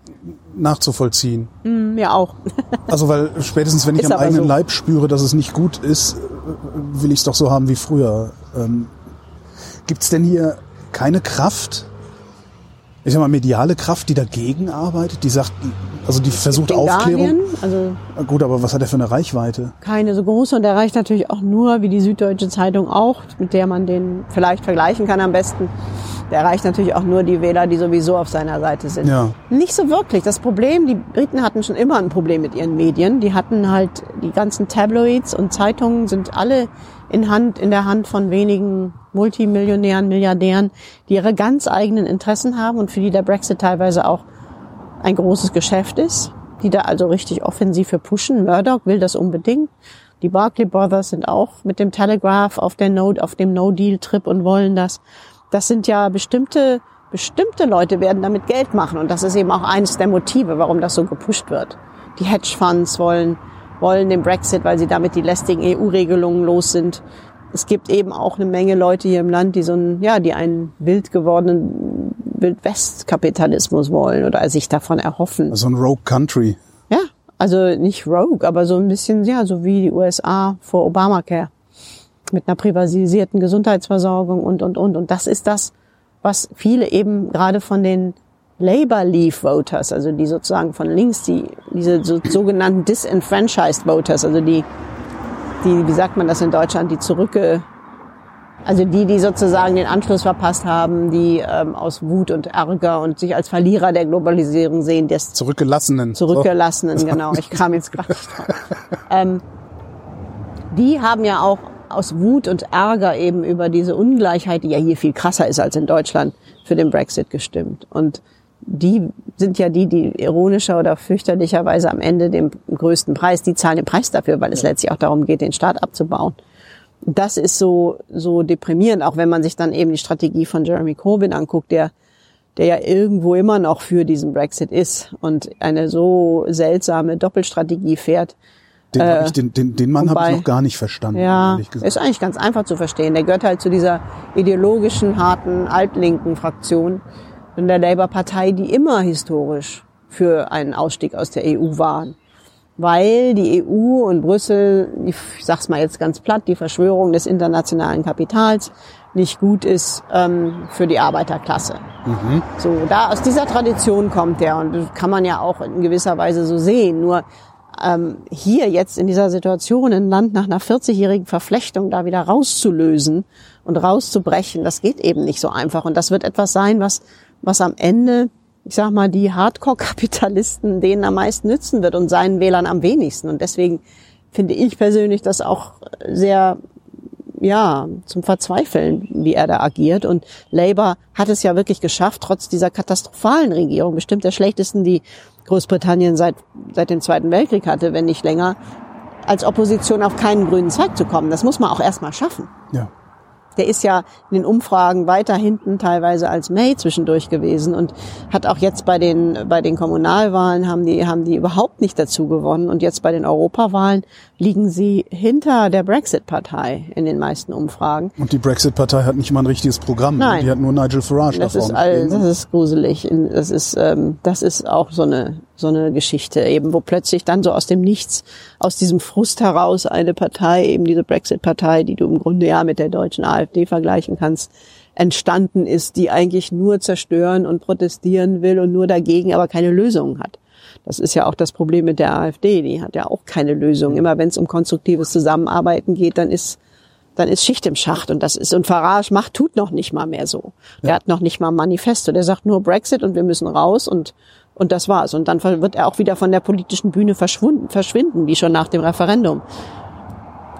nachzuvollziehen. Mir auch. Also weil spätestens wenn ich Ist am eigenen so. Leib spüre, dass es nicht gut ist, will ich es doch so haben wie früher. Ähm, Gibt es denn hier keine Kraft, ich sag mal mediale Kraft, die dagegen arbeitet, die sagt, also die versucht Aufklärung? Guardian, also Gut, aber was hat er für eine Reichweite? keine so große und der reicht natürlich auch nur, wie die Süddeutsche Zeitung auch, mit der man den vielleicht vergleichen kann am besten. Der erreicht natürlich auch nur die Wähler, die sowieso auf seiner Seite sind. Ja. Nicht so wirklich. Das Problem, die Briten hatten schon immer ein Problem mit ihren Medien. Die hatten halt die ganzen Tabloids und Zeitungen sind alle in Hand, in der Hand von wenigen Multimillionären, Milliardären, die ihre ganz eigenen Interessen haben und für die der Brexit teilweise auch ein großes Geschäft ist, die da also richtig offensiv für pushen. Murdoch will das unbedingt. Die Barclay Brothers sind auch mit dem Telegraph auf der No, auf dem No-Deal-Trip und wollen das. Das sind ja bestimmte, bestimmte Leute werden damit Geld machen und das ist eben auch eines der Motive, warum das so gepusht wird. Die Hedgefonds wollen, wollen den Brexit, weil sie damit die lästigen EU-Regelungen los sind. Es gibt eben auch eine Menge Leute hier im Land, die so einen, ja, die einen wild gewordenen Wildwest-Kapitalismus wollen oder sich davon erhoffen. Also ein Rogue Country. Ja, also nicht Rogue, aber so ein bisschen, ja, so wie die USA vor Obamacare. Mit einer privatisierten Gesundheitsversorgung und, und, und. Und das ist das, was viele eben gerade von den Labour Leave Voters, also die sozusagen von links, die, diese so, sogenannten disenfranchised Voters, also die, die, wie sagt man das in Deutschland, die zurückge, also die, die sozusagen den Anschluss verpasst haben, die ähm, aus Wut und Ärger und sich als Verlierer der Globalisierung sehen, das Zurückgelassenen. zurückgelassenen, genau. Ich kam jetzt gerade nicht drauf. Ähm, die haben ja auch aus Wut und Ärger eben über diese Ungleichheit, die ja hier viel krasser ist als in Deutschland, für den Brexit gestimmt. Und die sind ja die, die ironischer oder fürchterlicherweise am Ende den größten Preis, die zahlen den Preis dafür, weil es letztlich auch darum geht, den Staat abzubauen. Das ist so, so deprimierend, auch wenn man sich dann eben die Strategie von Jeremy Corbyn anguckt, der der ja irgendwo immer noch für diesen Brexit ist und eine so seltsame Doppelstrategie fährt. Den, Äh, ich, den, den, den Mann habe ich noch gar nicht verstanden, Ja, ist eigentlich ganz einfach zu verstehen. Der gehört halt zu dieser ideologischen, harten, altlinken Fraktion in der Labour-Partei, die immer historisch für einen Ausstieg aus der EU waren. Weil die EU und Brüssel, ich sag's mal jetzt ganz platt, die Verschwörung des internationalen Kapitals nicht gut ist ähm, für die Arbeiterklasse. So, da aus dieser Tradition kommt der und das kann man ja auch in gewisser Weise so sehen. Nur ähm, hier jetzt in dieser Situation ein Land nach einer 40-jährigen Verflechtung da wieder rauszulösen und rauszubrechen, das geht eben nicht so einfach. Und das wird etwas sein, was, was am Ende, ich sag mal, die Hardcore-Kapitalisten denen am meisten nützen wird und seinen Wählern am wenigsten. Und deswegen finde ich persönlich das auch sehr ja, zum Verzweifeln, wie er da agiert. Und Labour hat es ja wirklich geschafft, trotz dieser katastrophalen Regierung, bestimmt der schlechtesten, die Großbritannien seit, seit dem Zweiten Weltkrieg hatte, wenn nicht länger, als Opposition auf keinen grünen Zweig zu kommen. Das muss man auch erstmal schaffen. Ja. Der ist ja in den Umfragen weiter hinten teilweise als May zwischendurch gewesen und hat auch jetzt bei den, bei den Kommunalwahlen haben die, haben die überhaupt nicht dazu gewonnen und jetzt bei den Europawahlen liegen sie hinter der Brexit-Partei in den meisten Umfragen. Und die Brexit-Partei hat nicht mal ein richtiges Programm. Nein. Die hat nur Nigel Farage Das da ist all, stehen. das ist gruselig. Das ist, ähm, das ist auch so eine, so eine Geschichte eben, wo plötzlich dann so aus dem Nichts, aus diesem Frust heraus eine Partei, eben diese Brexit-Partei, die du im Grunde ja mit der deutschen AfD vergleichen kannst, entstanden ist, die eigentlich nur zerstören und protestieren will und nur dagegen, aber keine Lösung hat. Das ist ja auch das Problem mit der AfD. Die hat ja auch keine Lösung. Immer wenn es um konstruktives Zusammenarbeiten geht, dann ist dann ist Schicht im Schacht und das ist und Farage macht tut noch nicht mal mehr so. Der hat noch nicht mal ein Manifesto. Der sagt nur Brexit und wir müssen raus und und das war's. Und dann wird er auch wieder von der politischen Bühne verschwunden, verschwinden, wie schon nach dem Referendum.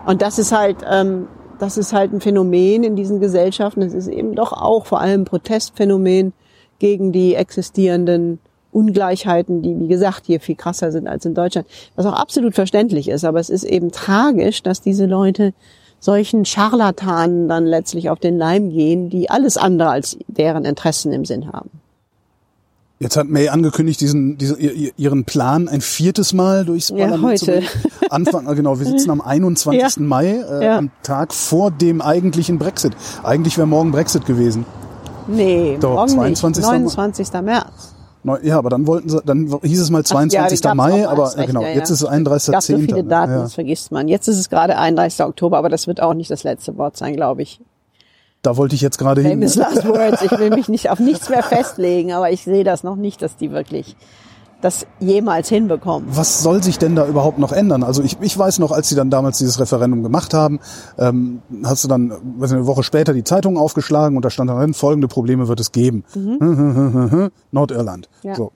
Und das ist halt ähm, das ist halt ein Phänomen in diesen Gesellschaften. Es ist eben doch auch vor allem Protestphänomen gegen die existierenden Ungleichheiten, die, wie gesagt, hier viel krasser sind als in Deutschland, was auch absolut verständlich ist. Aber es ist eben tragisch, dass diese Leute solchen Scharlatanen dann letztlich auf den Leim gehen, die alles andere als deren Interessen im Sinn haben. Jetzt hat May angekündigt, diesen, diesen, ihren Plan ein viertes Mal durchs Parlament ja, heute. zu bringen. Anfang, genau, wir sitzen am 21. Ja. Mai, äh, ja. am Tag vor dem eigentlichen Brexit. Eigentlich wäre morgen Brexit gewesen. Nee, Doch, morgen 22. Nicht. 29. März. Ja, aber dann wollten sie, dann hieß es mal 22. Ja, Mai, aber recht, genau, ja, jetzt ist es 31.10. Es so viele Daten, das vergisst man. Jetzt ist es gerade 31. Oktober, aber das wird auch nicht das letzte Wort sein, glaube ich. Da wollte ich jetzt gerade hin. Famous Last Words. Ich will mich nicht auf nichts mehr festlegen, aber ich sehe das noch nicht, dass die wirklich das jemals hinbekommen. Was soll sich denn da überhaupt noch ändern? Also ich, ich weiß noch, als sie dann damals dieses Referendum gemacht haben, ähm, hast du dann weiß nicht, eine Woche später die Zeitung aufgeschlagen und da stand dann folgende Probleme wird es geben. Mhm. Nordirland. Ja. So.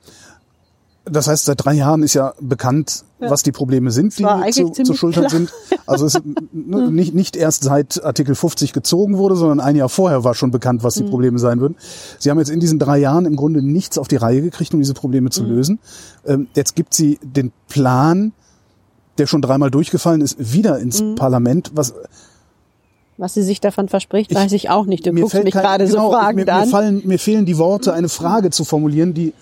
Das heißt, seit drei Jahren ist ja bekannt, ja. was die Probleme sind, die zu, zu schultern klar. sind. Also es ist nicht, nicht erst seit Artikel 50 gezogen wurde, sondern ein Jahr vorher war schon bekannt, was die mhm. Probleme sein würden. Sie haben jetzt in diesen drei Jahren im Grunde nichts auf die Reihe gekriegt, um diese Probleme zu mhm. lösen. Ähm, jetzt gibt sie den Plan, der schon dreimal durchgefallen ist, wieder ins mhm. Parlament, was was sie sich davon verspricht, weiß ich auch nicht. Du guckst mich gerade genau, so fragend mir, an. Mir, fallen, mir fehlen die Worte, eine Frage zu formulieren, die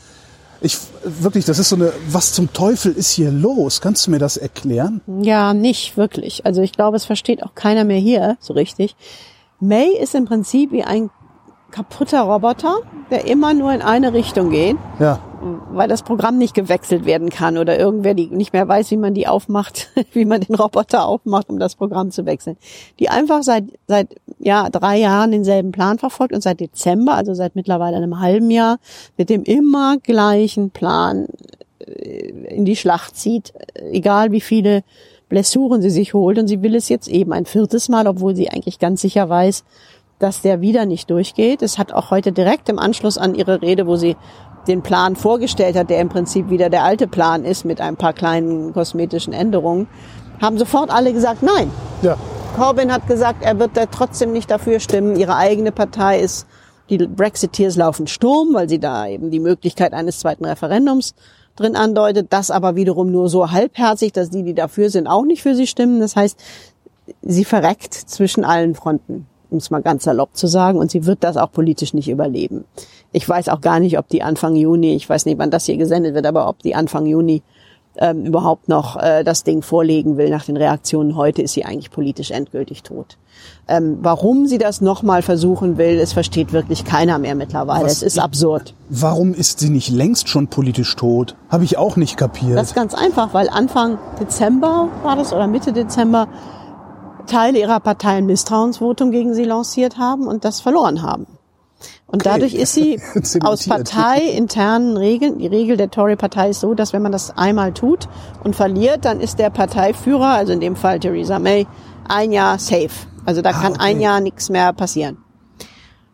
ich wirklich, das ist so eine, was zum Teufel ist hier los? Kannst du mir das erklären? Ja, nicht wirklich. Also ich glaube, es versteht auch keiner mehr hier so richtig. May ist im Prinzip wie ein kaputter Roboter, der immer nur in eine Richtung geht. Ja. Weil das Programm nicht gewechselt werden kann oder irgendwer die nicht mehr weiß, wie man die aufmacht, wie man den Roboter aufmacht, um das Programm zu wechseln. Die einfach seit, seit, ja, drei Jahren denselben Plan verfolgt und seit Dezember, also seit mittlerweile einem halben Jahr, mit dem immer gleichen Plan äh, in die Schlacht zieht, egal wie viele Blessuren sie sich holt und sie will es jetzt eben ein viertes Mal, obwohl sie eigentlich ganz sicher weiß, dass der wieder nicht durchgeht. Es hat auch heute direkt im Anschluss an ihre Rede, wo sie den Plan vorgestellt hat, der im Prinzip wieder der alte Plan ist mit ein paar kleinen kosmetischen Änderungen, haben sofort alle gesagt, nein. Ja. Corbyn hat gesagt, er wird da trotzdem nicht dafür stimmen. Ihre eigene Partei ist, die Brexiteers laufen Sturm, weil sie da eben die Möglichkeit eines zweiten Referendums drin andeutet. Das aber wiederum nur so halbherzig, dass die, die dafür sind, auch nicht für sie stimmen. Das heißt, sie verreckt zwischen allen Fronten um es mal ganz salopp zu sagen, und sie wird das auch politisch nicht überleben. Ich weiß auch gar nicht, ob die Anfang Juni, ich weiß nicht, wann das hier gesendet wird, aber ob die Anfang Juni ähm, überhaupt noch äh, das Ding vorlegen will. Nach den Reaktionen heute ist sie eigentlich politisch endgültig tot. Ähm, warum sie das nochmal versuchen will, es versteht wirklich keiner mehr mittlerweile. Was, es ist absurd. Warum ist sie nicht längst schon politisch tot? Habe ich auch nicht kapiert. Das ist ganz einfach, weil Anfang Dezember war das oder Mitte Dezember Teile ihrer Partei ein Misstrauensvotum gegen sie lanciert haben und das verloren haben. Und okay. dadurch ist sie aus parteiinternen Regeln, die Regel der Tory-Partei ist so, dass wenn man das einmal tut und verliert, dann ist der Parteiführer, also in dem Fall Theresa May, ein Jahr safe. Also da ah, kann okay. ein Jahr nichts mehr passieren.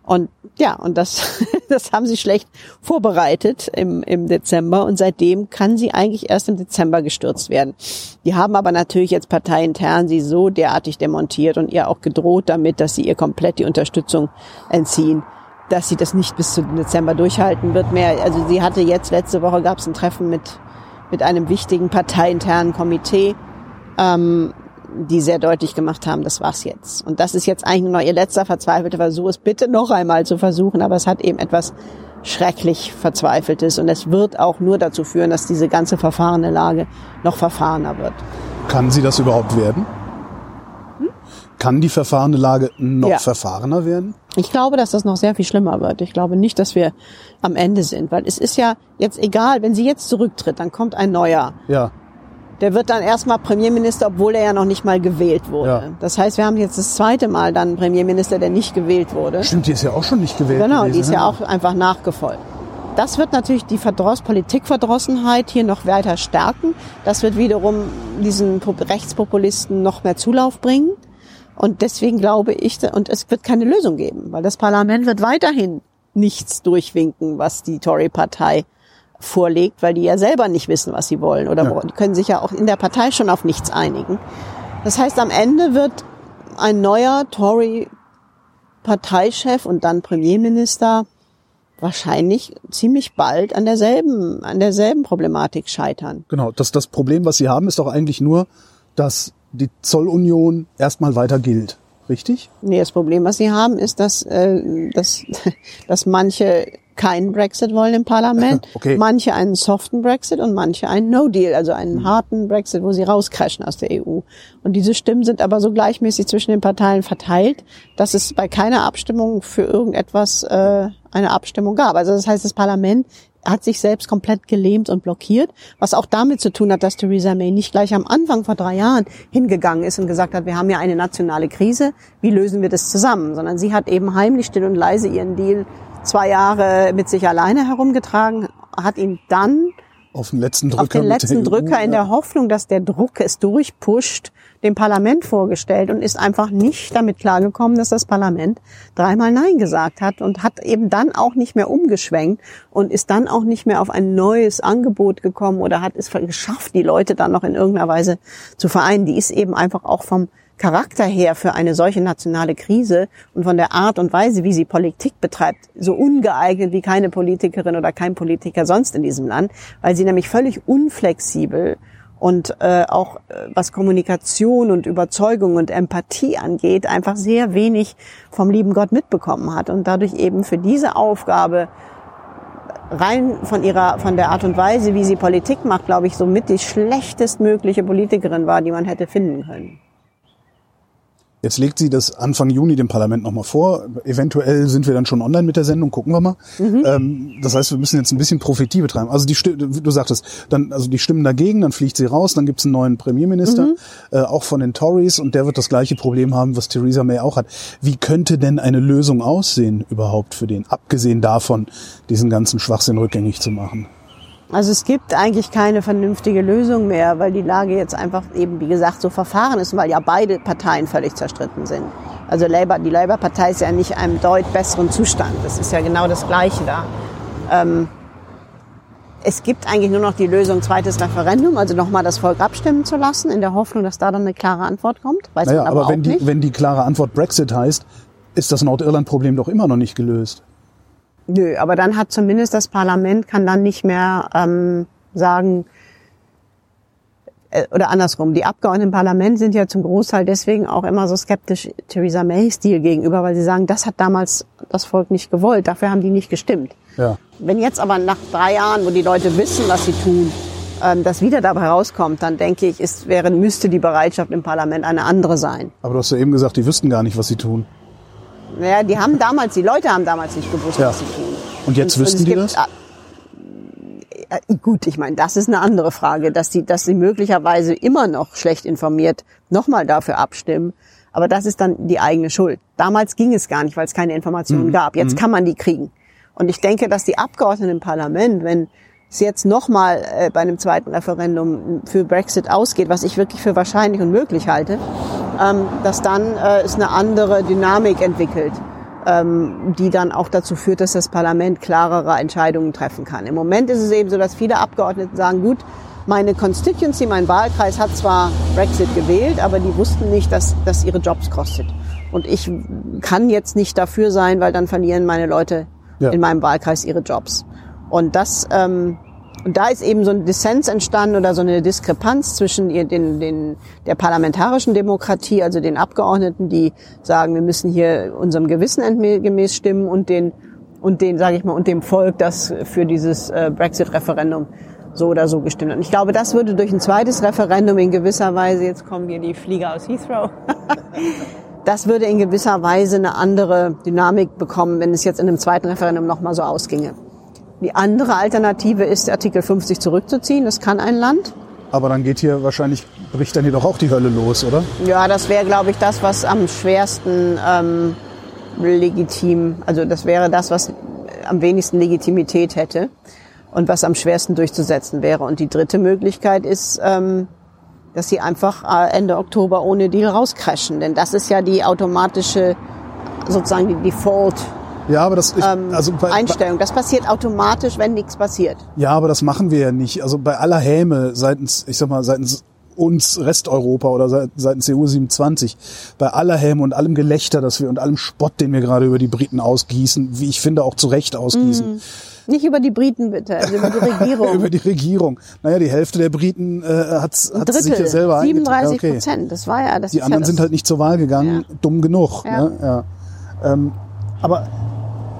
Und ja, und das, das haben sie schlecht vorbereitet im, im Dezember und seitdem kann sie eigentlich erst im Dezember gestürzt werden. Die haben aber natürlich jetzt parteiintern sie so derartig demontiert und ihr auch gedroht damit, dass sie ihr komplett die Unterstützung entziehen, dass sie das nicht bis zum Dezember durchhalten wird mehr. Also sie hatte jetzt, letzte Woche gab es ein Treffen mit, mit einem wichtigen parteiinternen Komitee, ähm, die sehr deutlich gemacht haben, das war's jetzt. Und das ist jetzt eigentlich nur noch ihr letzter verzweifelter Versuch, es bitte noch einmal zu versuchen, aber es hat eben etwas schrecklich Verzweifeltes und es wird auch nur dazu führen, dass diese ganze verfahrene Lage noch verfahrener wird. Kann sie das überhaupt werden? Kann die verfahrene Lage noch ja. verfahrener werden? Ich glaube, dass das noch sehr viel schlimmer wird. Ich glaube nicht, dass wir am Ende sind, weil es ist ja jetzt egal, wenn sie jetzt zurücktritt, dann kommt ein neuer. Ja der wird dann erstmal Premierminister, obwohl er ja noch nicht mal gewählt wurde. Ja. Das heißt, wir haben jetzt das zweite Mal dann einen Premierminister, der nicht gewählt wurde. Stimmt, die ist ja auch schon nicht gewählt. Genau, gewesen, die ist ne? ja auch einfach nachgefolgt. Das wird natürlich die Verdross Politikverdrossenheit hier noch weiter stärken. Das wird wiederum diesen Rechtspopulisten noch mehr Zulauf bringen. Und deswegen glaube ich, und es wird keine Lösung geben, weil das Parlament wird weiterhin nichts durchwinken, was die Tory-Partei vorlegt, weil die ja selber nicht wissen, was sie wollen oder ja. die können sich ja auch in der Partei schon auf nichts einigen. Das heißt, am Ende wird ein neuer Tory Parteichef und dann Premierminister wahrscheinlich ziemlich bald an derselben, an derselben Problematik scheitern. Genau, das, das Problem, was Sie haben, ist doch eigentlich nur, dass die Zollunion erstmal weiter gilt. Richtig? Nee, das Problem, was sie haben, ist, dass, äh, dass, dass manche keinen Brexit wollen im Parlament, Okay. manche einen soften Brexit und manche einen No-Deal, also einen harten Brexit, wo sie rauscrashen aus der EU. Und diese Stimmen sind aber so gleichmäßig zwischen den Parteien verteilt, dass es bei keiner Abstimmung für irgendetwas äh, eine Abstimmung gab. Also das heißt, das Parlament hat sich selbst komplett gelähmt und blockiert, was auch damit zu tun hat, dass Theresa May nicht gleich am Anfang vor drei Jahren hingegangen ist und gesagt hat, wir haben ja eine nationale Krise, wie lösen wir das zusammen? Sondern sie hat eben heimlich still und leise ihren Deal zwei Jahre mit sich alleine herumgetragen, hat ihn dann Auf den letzten Drücker. auf den letzten EU, Drücker in der Hoffnung, dass der Druck es durchpusht, dem Parlament vorgestellt und ist einfach nicht damit klargekommen, dass das Parlament dreimal Nein gesagt hat und hat eben dann auch nicht mehr umgeschwenkt und ist dann auch nicht mehr auf ein neues Angebot gekommen oder hat es geschafft, die Leute dann noch in irgendeiner Weise zu vereinen. Die ist eben einfach auch vom Charakter her für eine solche nationale Krise und von der Art und Weise, wie sie Politik betreibt, so ungeeignet wie keine Politikerin oder kein Politiker sonst in diesem Land, weil sie nämlich völlig unflexibel und äh, auch äh, was Kommunikation und Überzeugung und Empathie angeht, einfach sehr wenig vom lieben Gott mitbekommen hat und dadurch eben für diese Aufgabe rein von ihrer von der Art und Weise, wie sie Politik macht, glaube ich, somit die schlechtestmögliche Politikerin war, die man hätte finden können. Jetzt legt sie das Anfang Juni dem Parlament nochmal vor. Eventuell sind wir dann schon online mit der Sendung, gucken wir mal. Mhm. Ähm, das heißt, wir müssen jetzt ein bisschen Prophetie betreiben. Also die du sagtest, dann, also die stimmen dagegen, dann fliegt sie raus, dann gibt's einen neuen Premierminister, Mhm. äh, auch von den Tories, und der wird das gleiche Problem haben, was Theresa May auch hat. Wie könnte denn eine Lösung aussehen überhaupt für den, abgesehen davon, diesen ganzen Schwachsinn rückgängig zu machen? Also es gibt eigentlich keine vernünftige Lösung mehr, weil die Lage jetzt einfach eben, wie gesagt, so verfahren ist und weil ja beide Parteien völlig zerstritten sind. Also Labour, die Labour-Partei ist ja nicht in einem deut besseren Zustand. Das ist ja genau das Gleiche da. Ähm, es gibt eigentlich nur noch die Lösung zweites Referendum, also nochmal das Volk abstimmen zu lassen, in der Hoffnung, dass da dann eine klare Antwort kommt. Weiß Naja, man aber, aber, auch wenn, die, nicht. wenn die klare Antwort Brexit heißt, ist das Nordirland-Problem doch immer noch nicht gelöst. Nö, aber dann hat zumindest das Parlament kann dann nicht mehr ähm, sagen äh, oder andersrum. Die Abgeordneten im Parlament sind ja zum Großteil deswegen auch immer so skeptisch Theresa Mays Stil gegenüber, weil sie sagen, das hat damals das Volk nicht gewollt. Dafür haben die nicht gestimmt. Ja. Wenn jetzt aber nach drei Jahren, wo die Leute wissen, was sie tun, ähm, das wieder dabei rauskommt, dann denke ich, ist, wäre, müsste die Bereitschaft im Parlament eine andere sein. Aber du hast ja eben gesagt, die wüssten gar nicht, was sie tun. Naja, die haben damals, die Leute haben damals nicht gewusst, Ja. was sie tun. Und jetzt Und wüssten es die gibt, das? Gut, ich meine, das ist eine andere Frage, dass sie, dass sie möglicherweise immer noch schlecht informiert nochmal dafür abstimmen. Aber das ist dann die eigene Schuld. Damals ging es gar nicht, weil es keine Informationen gab. Jetzt kann man die kriegen. Und ich denke, dass die Abgeordneten im Parlament, wenn es jetzt nochmal äh, bei einem zweiten Referendum für Brexit ausgeht, was ich wirklich für wahrscheinlich und möglich halte, ähm, dass dann äh, es eine andere Dynamik entwickelt ähm, die dann auch dazu führt, dass das Parlament klarere Entscheidungen treffen kann. Im Moment ist es eben so, dass viele Abgeordnete sagen, gut, meine Constituency, mein Wahlkreis hat zwar Brexit gewählt, aber die wussten nicht, dass das ihre Jobs kostet. Und ich kann jetzt nicht dafür sein, weil dann verlieren meine Leute Ja. in meinem Wahlkreis ihre Jobs. Und das, ähm, und da ist eben so ein Dissens entstanden oder so eine Diskrepanz zwischen den, den, der parlamentarischen Demokratie, also den Abgeordneten, die sagen, wir müssen hier unserem Gewissen entgemäß stimmen und den, und den, sage ich mal, und dem Volk, das für dieses äh, Brexit-Referendum so oder so gestimmt hat. Und ich glaube, das würde durch ein zweites Referendum in gewisser Weise, jetzt kommen hier die Flieger aus Heathrow, das würde in gewisser Weise eine andere Dynamik bekommen, wenn es jetzt in einem zweiten Referendum nochmal so ausginge. Die andere Alternative ist, Artikel 50 zurückzuziehen. Das kann ein Land. Aber dann geht hier wahrscheinlich, bricht dann hier doch auch die Hölle los, oder? Ja, das wäre, glaube ich, das, was am schwersten ähm, legitim, also das wäre das, was am wenigsten Legitimität hätte und was am schwersten durchzusetzen wäre. Und die dritte Möglichkeit ist, ähm, dass sie einfach äh, Ende Oktober ohne Deal rauscrashen. Denn das ist ja die automatische, sozusagen die Default Ja, aber das, ich, ähm, also bei, Einstellung. Das passiert automatisch, wenn nichts passiert. ja, aber das machen wir ja nicht. Also bei aller Häme seitens, ich sag mal, seitens uns Resteuropa oder seit- seitens der U27 bei aller Helm und allem Gelächter, dass wir und allem Spott, den wir gerade über die Briten ausgießen, wie ich finde auch zu Recht ausgießen, Nicht über die Briten bitte, also über die Regierung. über die Regierung. Naja, die Hälfte der Briten äh, hat sich ja selber 37 eingetragen. Okay. Prozent. Das war ja das. Die anderen ja sind das, halt nicht zur Wahl gegangen, dumm genug. Ja. Ne? Ja. Ähm, aber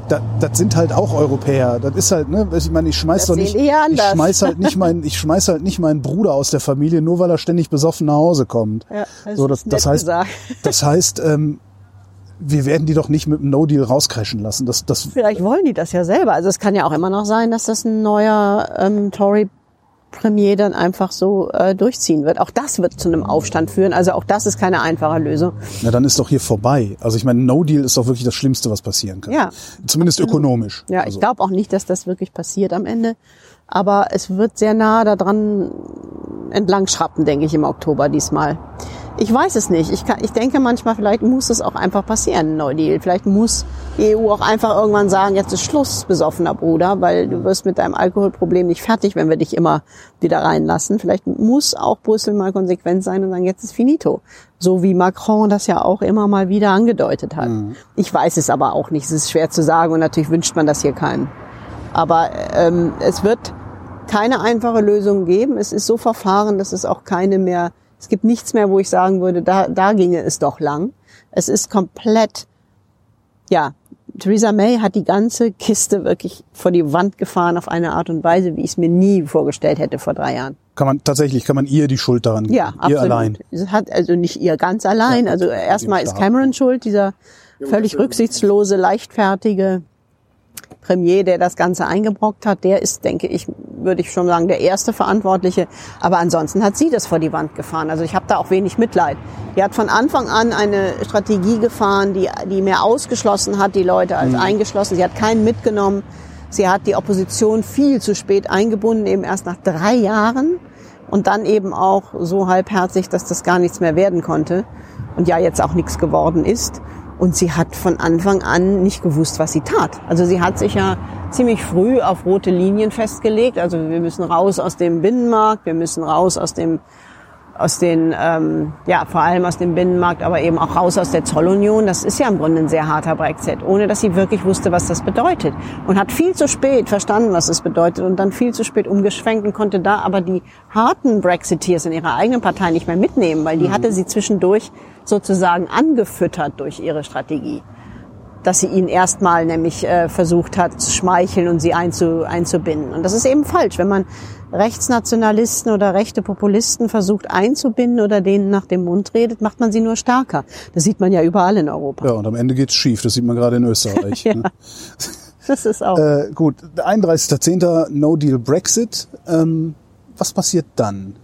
da, das sind halt auch Europäer. Das ist halt, ne, ich meine, ich schmeiß Das doch nicht, ich schmeiß halt nicht meinen, ich schmeiß halt nicht meinen Bruder aus der Familie, nur weil er ständig besoffen nach Hause kommt. Ja, das so, das, das heißt, gesagt. das heißt, ähm, wir werden die doch nicht mit einem No-Deal rauscrashen lassen. Das, das, Vielleicht wollen die das ja selber. Also es kann ja auch immer noch sein, dass das ein neuer ähm, Tory Premier dann einfach so äh, durchziehen wird. Auch das wird zu einem Aufstand führen. Also auch das ist keine einfache Lösung. na, dann ist doch hier vorbei. Also ich meine, No-Deal ist doch wirklich das Schlimmste, was passieren kann. Ja. Zumindest ökonomisch. Ja, also. ich glaube auch nicht, dass das wirklich passiert am Ende. Aber es wird sehr nah daran entlang schrappen, denke ich, im Oktober diesmal. Ich weiß es nicht. Ich, kann, ich denke manchmal, vielleicht muss es auch einfach passieren, ein No Deal. Vielleicht muss die EU auch einfach irgendwann sagen, jetzt ist Schluss, besoffener Bruder, weil du wirst mit deinem Alkoholproblem nicht fertig, wenn wir dich immer wieder reinlassen. Vielleicht muss auch Brüssel mal konsequent sein und sagen, jetzt ist finito. So wie Macron das ja auch immer mal wieder angedeutet hat. Ich weiß es aber auch nicht. Es ist schwer zu sagen und natürlich wünscht man das hier keinem. Aber ähm, es wird keine einfache Lösung geben. Es ist so verfahren, dass es auch keine mehr, es gibt nichts mehr, wo ich sagen würde, da, da ginge es doch lang. Es ist komplett, ja, Theresa May hat die ganze Kiste wirklich vor die Wand gefahren auf eine Art und Weise, wie ich es mir nie vorgestellt hätte vor drei Jahren. Kann man tatsächlich, kann man ihr die Schuld daran geben? Ja, ihr absolut. allein. Es hat also nicht ihr ganz allein. Ja, also erstmal ist. Cameron schuld, dieser völlig rücksichtslose, leichtfertige Premier, der das Ganze eingebrockt hat. Der ist, denke ich, würde ich schon sagen, der erste Verantwortliche. Aber ansonsten hat sie das vor die Wand gefahren. Also ich habe da auch wenig Mitleid. Die hat von Anfang an eine Strategie gefahren, die, die mehr ausgeschlossen hat, die Leute als eingeschlossen. Sie hat keinen mitgenommen. Sie hat die Opposition viel zu spät eingebunden, eben erst nach drei Jahren und dann eben auch so halbherzig, dass das gar nichts mehr werden konnte und ja jetzt auch nichts geworden ist. Und sie hat von Anfang an nicht gewusst, was sie tat. Also sie hat sich ja ziemlich früh auf rote Linien festgelegt. Also wir müssen raus aus dem Binnenmarkt, wir müssen raus aus dem aus den, ähm, ja, vor allem aus dem Binnenmarkt, aber eben auch raus aus der Zollunion. Das ist ja im Grunde ein sehr harter Brexit, ohne dass sie wirklich wusste, was das bedeutet. Und hat viel zu spät verstanden, was es bedeutet und dann viel zu spät umgeschwenkt und konnte da aber die harten Brexiteers in ihrer eigenen Partei nicht mehr mitnehmen, weil die hatte sie zwischendurch sozusagen angefüttert durch ihre Strategie dass sie ihn erstmal nämlich äh, versucht hat zu schmeicheln und sie einzu, einzubinden. Und das ist eben falsch. Wenn man Rechtsnationalisten oder rechte Populisten versucht einzubinden oder denen nach dem Mund redet, macht man sie nur stärker. Das sieht man ja überall in Europa. Ja, und am Ende geht's schief. Das sieht man gerade in Österreich. Ja. ne? Das ist auch. äh, gut, 31.10. No Deal Brexit. Ähm, was passiert dann?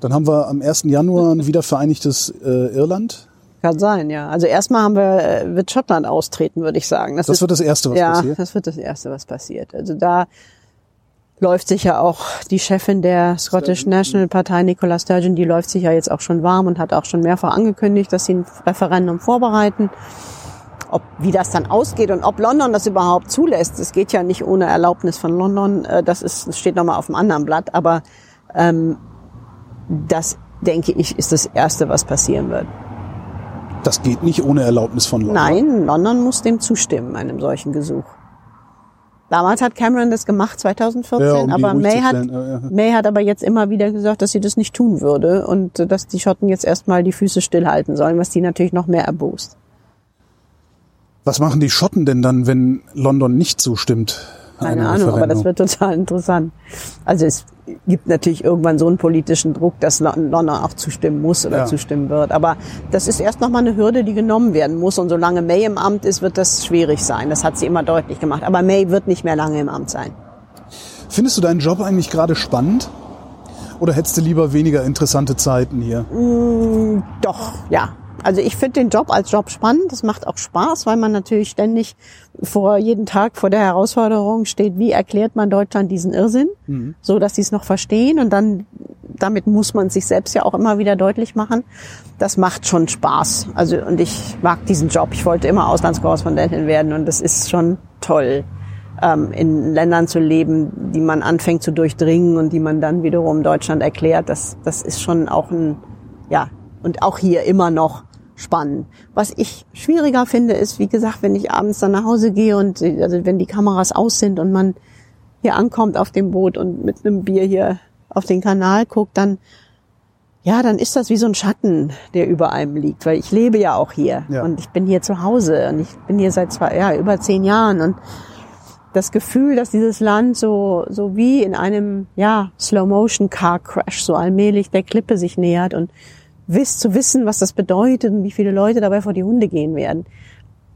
Dann haben wir am 1. Januar ein wiedervereinigtes äh, Irland. Kann sein, ja. Also erstmal haben wir, äh, wird Schottland austreten, würde ich sagen. Das ist, wird das Erste, was ja, passiert. das wird das Erste, was passiert. Also da läuft sich ja auch die Chefin der Scottish National Partei, Nicola Sturgeon, die läuft sich ja jetzt auch schon warm und hat auch schon mehrfach angekündigt, dass sie ein Referendum vorbereiten. Ob, wie das dann ausgeht und ob London das überhaupt zulässt, es geht ja nicht ohne Erlaubnis von London, äh, das ist, das steht nochmal auf dem anderen Blatt, aber ähm, das, denke ich, ist das Erste, was passieren wird. Das geht nicht ohne Erlaubnis von London. Nein, London muss dem zustimmen, einem solchen Gesuch. Damals hat Cameron das gemacht, 2014, Ja, um aber May hat, ja. May hat aber jetzt immer wieder gesagt, dass sie das nicht tun würde und äh, dass die Schotten jetzt erstmal die Füße stillhalten sollen, was die natürlich noch mehr erbost. Was machen die Schotten denn dann, wenn London nicht zustimmt? Keine Ahnung, aber das Referendum? wird total interessant. Also es gibt natürlich irgendwann so einen politischen Druck, dass Lon- London auch zustimmen muss oder Ja. zustimmen wird. Aber das ist erst nochmal eine Hürde, die genommen werden muss. Und solange May im Amt ist, wird das schwierig sein. Das hat sie immer deutlich gemacht. Aber May wird nicht mehr lange im Amt sein. Findest du deinen Job eigentlich gerade spannend? Oder hättest du lieber weniger interessante Zeiten hier? Doch, ja. Also ich finde den Job als Job spannend. Das macht auch Spaß, weil man natürlich ständig vor jeden Tag vor der Herausforderung steht, wie erklärt man Deutschland diesen Irrsinn, so dass sie es noch verstehen und dann damit muss man sich selbst ja auch immer wieder deutlich machen. Das macht schon Spaß. Also und ich mag diesen Job. Ich wollte immer Auslandskorrespondentin werden und das ist schon toll. ähm, in Ländern zu leben, die man anfängt zu durchdringen und die man dann wiederum Deutschland erklärt, das, das ist schon auch ein, ja, und auch hier immer noch spannend. Was ich schwieriger finde, ist, wie gesagt, wenn ich abends dann nach Hause gehe und also wenn die Kameras aus sind und man hier ankommt auf dem Boot und mit einem Bier hier auf den Kanal guckt, dann ja, dann ist das wie so ein Schatten, der über einem liegt, weil ich lebe ja auch hier Ja. und ich bin hier zu Hause und ich bin hier seit zwei, ja, über zehn Jahren und das Gefühl, dass dieses Land so, so wie in einem, ja, Slow-Motion-Car-Crash so allmählich der Klippe sich nähert und wiss, zu wissen, was das bedeutet und wie viele Leute dabei vor die Hunde gehen werden.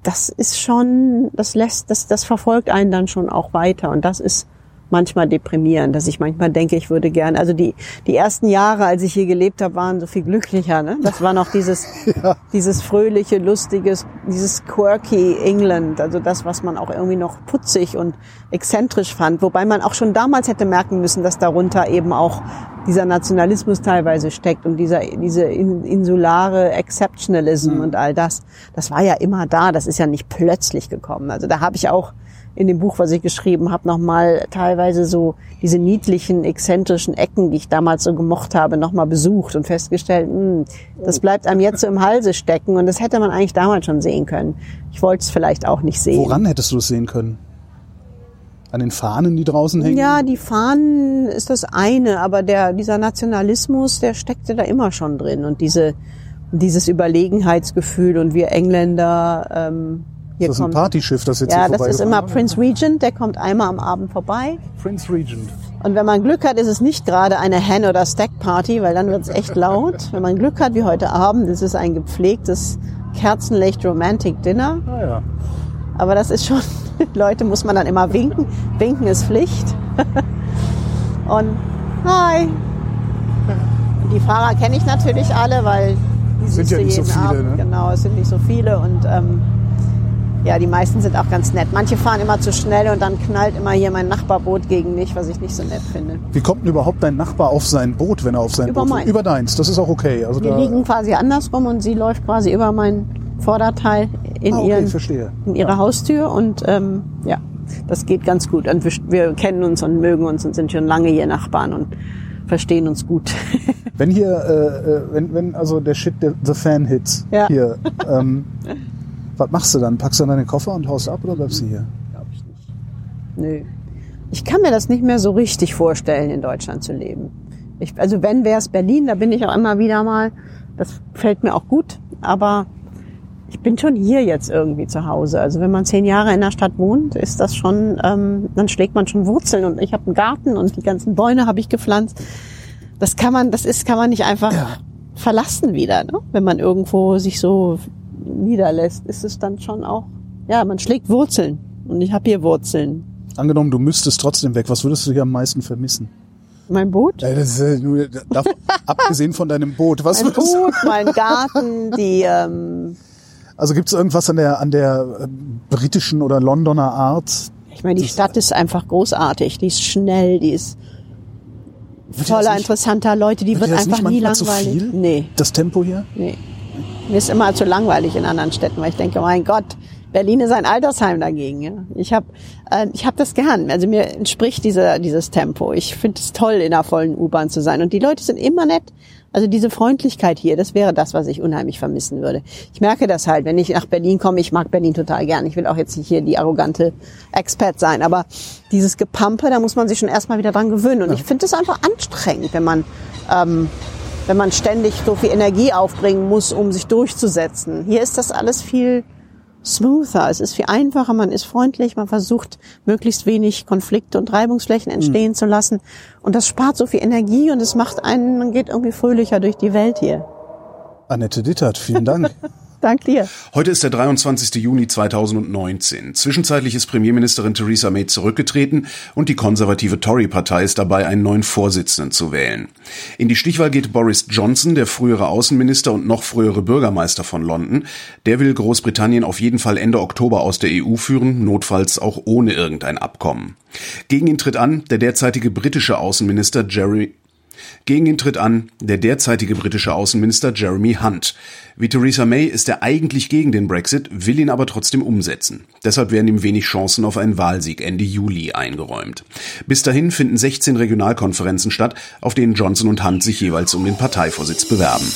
Das ist schon, das lässt, das, das verfolgt einen dann schon auch weiter und das ist manchmal deprimierend, dass ich manchmal denke, ich würde gern, also die, die ersten Jahre, als ich hier gelebt habe, waren so viel glücklicher, ne? Das war noch dieses, dieses fröhliche, lustiges, dieses quirky England, also das, was man auch irgendwie noch putzig und exzentrisch fand, wobei man auch schon damals hätte merken müssen, dass darunter eben auch dieser Nationalismus teilweise steckt und dieser, diese in- insulare Exceptionalism und all das. Das war ja immer da, das ist ja nicht plötzlich gekommen. Also da habe ich auch in dem Buch, was ich geschrieben habe, nochmal teilweise so diese niedlichen, exzentrischen Ecken, die ich damals so gemocht habe, nochmal besucht und festgestellt, hm, das bleibt einem jetzt so im Halse stecken und das hätte man eigentlich damals schon sehen können. Ich wollte es vielleicht auch nicht sehen. Woran hättest du es sehen können? An den Fahnen, die draußen hängen? Ja, die Fahnen ist das eine, aber der, dieser Nationalismus, der steckte da immer schon drin und diese, dieses Überlegenheitsgefühl und wir Engländer, ähm, hier das ist ein kommt, Partyschiff, das jetzt ja, hier das ist immer Prince Regent, der kommt einmal am Abend vorbei. Prince Regent. Und wenn man Glück hat, ist es nicht gerade eine Hen- oder Stack-Party, weil dann wird es echt laut. Wenn man Glück hat, wie heute Abend, ist es ein gepflegtes Kerzenlicht Romantic Dinner. Ah ja. Aber das ist schon, Leute muss man dann immer winken. Winken ist Pflicht. Und hi. Die Fahrer kenne ich natürlich alle, weil die Sind ja nicht so jeden viele, Abend. ne? Genau, es sind nicht so viele und ähm, ja, die meisten sind auch ganz nett. Manche fahren immer zu schnell und dann knallt immer hier mein Nachbarboot gegen mich, was ich nicht so nett finde. Wie kommt denn überhaupt dein Nachbar auf sein Boot, wenn er auf sein Über Boot meins. Über deins, das ist auch okay. Also Wir liegen quasi andersrum und sie läuft quasi über mein Vorderteil in, ah, okay, ihren, in ihre Haustür und ähm, ja, das geht ganz gut. Und wir, wir kennen uns und mögen uns und sind schon lange hier Nachbarn und verstehen uns gut. Wenn hier, äh, äh, wenn, wenn also der Shit, der, the Fan hits, Ja. hier, ähm, was machst du dann? Packst du dann deine Koffer und haust ab oder bleibst du hier? Nö. Ich kann mir das nicht mehr so richtig vorstellen, in Deutschland zu leben. Ich, also wenn wäre es Berlin, da bin ich auch immer wieder mal. Das fällt mir auch gut, aber ich bin schon hier jetzt irgendwie zu Hause. Also wenn man zehn Jahre in der Stadt wohnt, ist das schon, ähm, dann schlägt man schon Wurzeln und ich habe einen Garten und die ganzen Bäume habe ich gepflanzt. Das kann man, das ist, kann man nicht einfach verlassen wieder, ne? Wenn man irgendwo sich so niederlässt, ist es dann schon auch, ja, man schlägt Wurzeln und ich habe hier Wurzeln. Angenommen, du müsstest trotzdem weg, was würdest du hier am meisten vermissen? Mein Boot? Ja, das ist, äh, nur, da, abgesehen von deinem Boot, was Mein? Boot, mein Garten, die, ähm, Also gibt es irgendwas an der an der äh, britischen oder Londoner Art? ich meine, die Stadt ist einfach großartig. Die ist schnell, die ist das voller interessanter Leute, die wird wird das einfach nie langweilig. viel? Nee, Das Tempo hier? nee. Mir ist immer zu langweilig in anderen Städten, weil ich denke, mein Gott, Berlin ist ein Altersheim dagegen. Ja? Ich habe äh, ich hab das gern. Also mir entspricht dieser, dieses Tempo. Ich finde es toll, in einer vollen U-Bahn zu sein. Und die Leute sind immer nett. Also diese Freundlichkeit hier, das wäre das, was ich unheimlich vermissen würde. Ich merke das halt, wenn ich nach Berlin komme, ich mag Berlin total gern. Ich will auch jetzt nicht hier die arrogante Expat sein, aber dieses Gepampe, da muss man sich schon erstmal wieder dran gewöhnen. Und ich finde es einfach anstrengend, wenn man ähm, wenn man ständig so viel Energie aufbringen muss, um sich durchzusetzen. Hier ist das alles viel smoother, es ist viel einfacher, man ist freundlich, man versucht möglichst wenig Konflikte und Reibungsflächen entstehen zu lassen und das spart so viel Energie und es macht einen, man geht irgendwie fröhlicher durch die Welt hier. Annette Dittert, vielen Dank. Dank dir. Heute ist der 23. Juni 2019. Zwischenzeitlich ist Premierministerin Theresa May zurückgetreten und die konservative Tory-Partei ist dabei, einen neuen Vorsitzenden zu wählen. In die Stichwahl geht Boris Johnson, der frühere Außenminister und noch frühere Bürgermeister von London. Der will Großbritannien auf jeden Fall Ende Oktober aus der EU führen, notfalls auch ohne irgendein Abkommen. Gegen ihn tritt an der derzeitige britische Außenminister Jerry Gegen ihn tritt an der derzeitige britische Außenminister Jeremy Hunt. Wie Theresa May ist er eigentlich gegen den Brexit, will ihn aber trotzdem umsetzen. Deshalb werden ihm wenig Chancen auf einen Wahlsieg Ende Juli eingeräumt. Bis dahin finden 16 Regionalkonferenzen statt, auf denen Johnson und Hunt sich jeweils um den Parteivorsitz bewerben.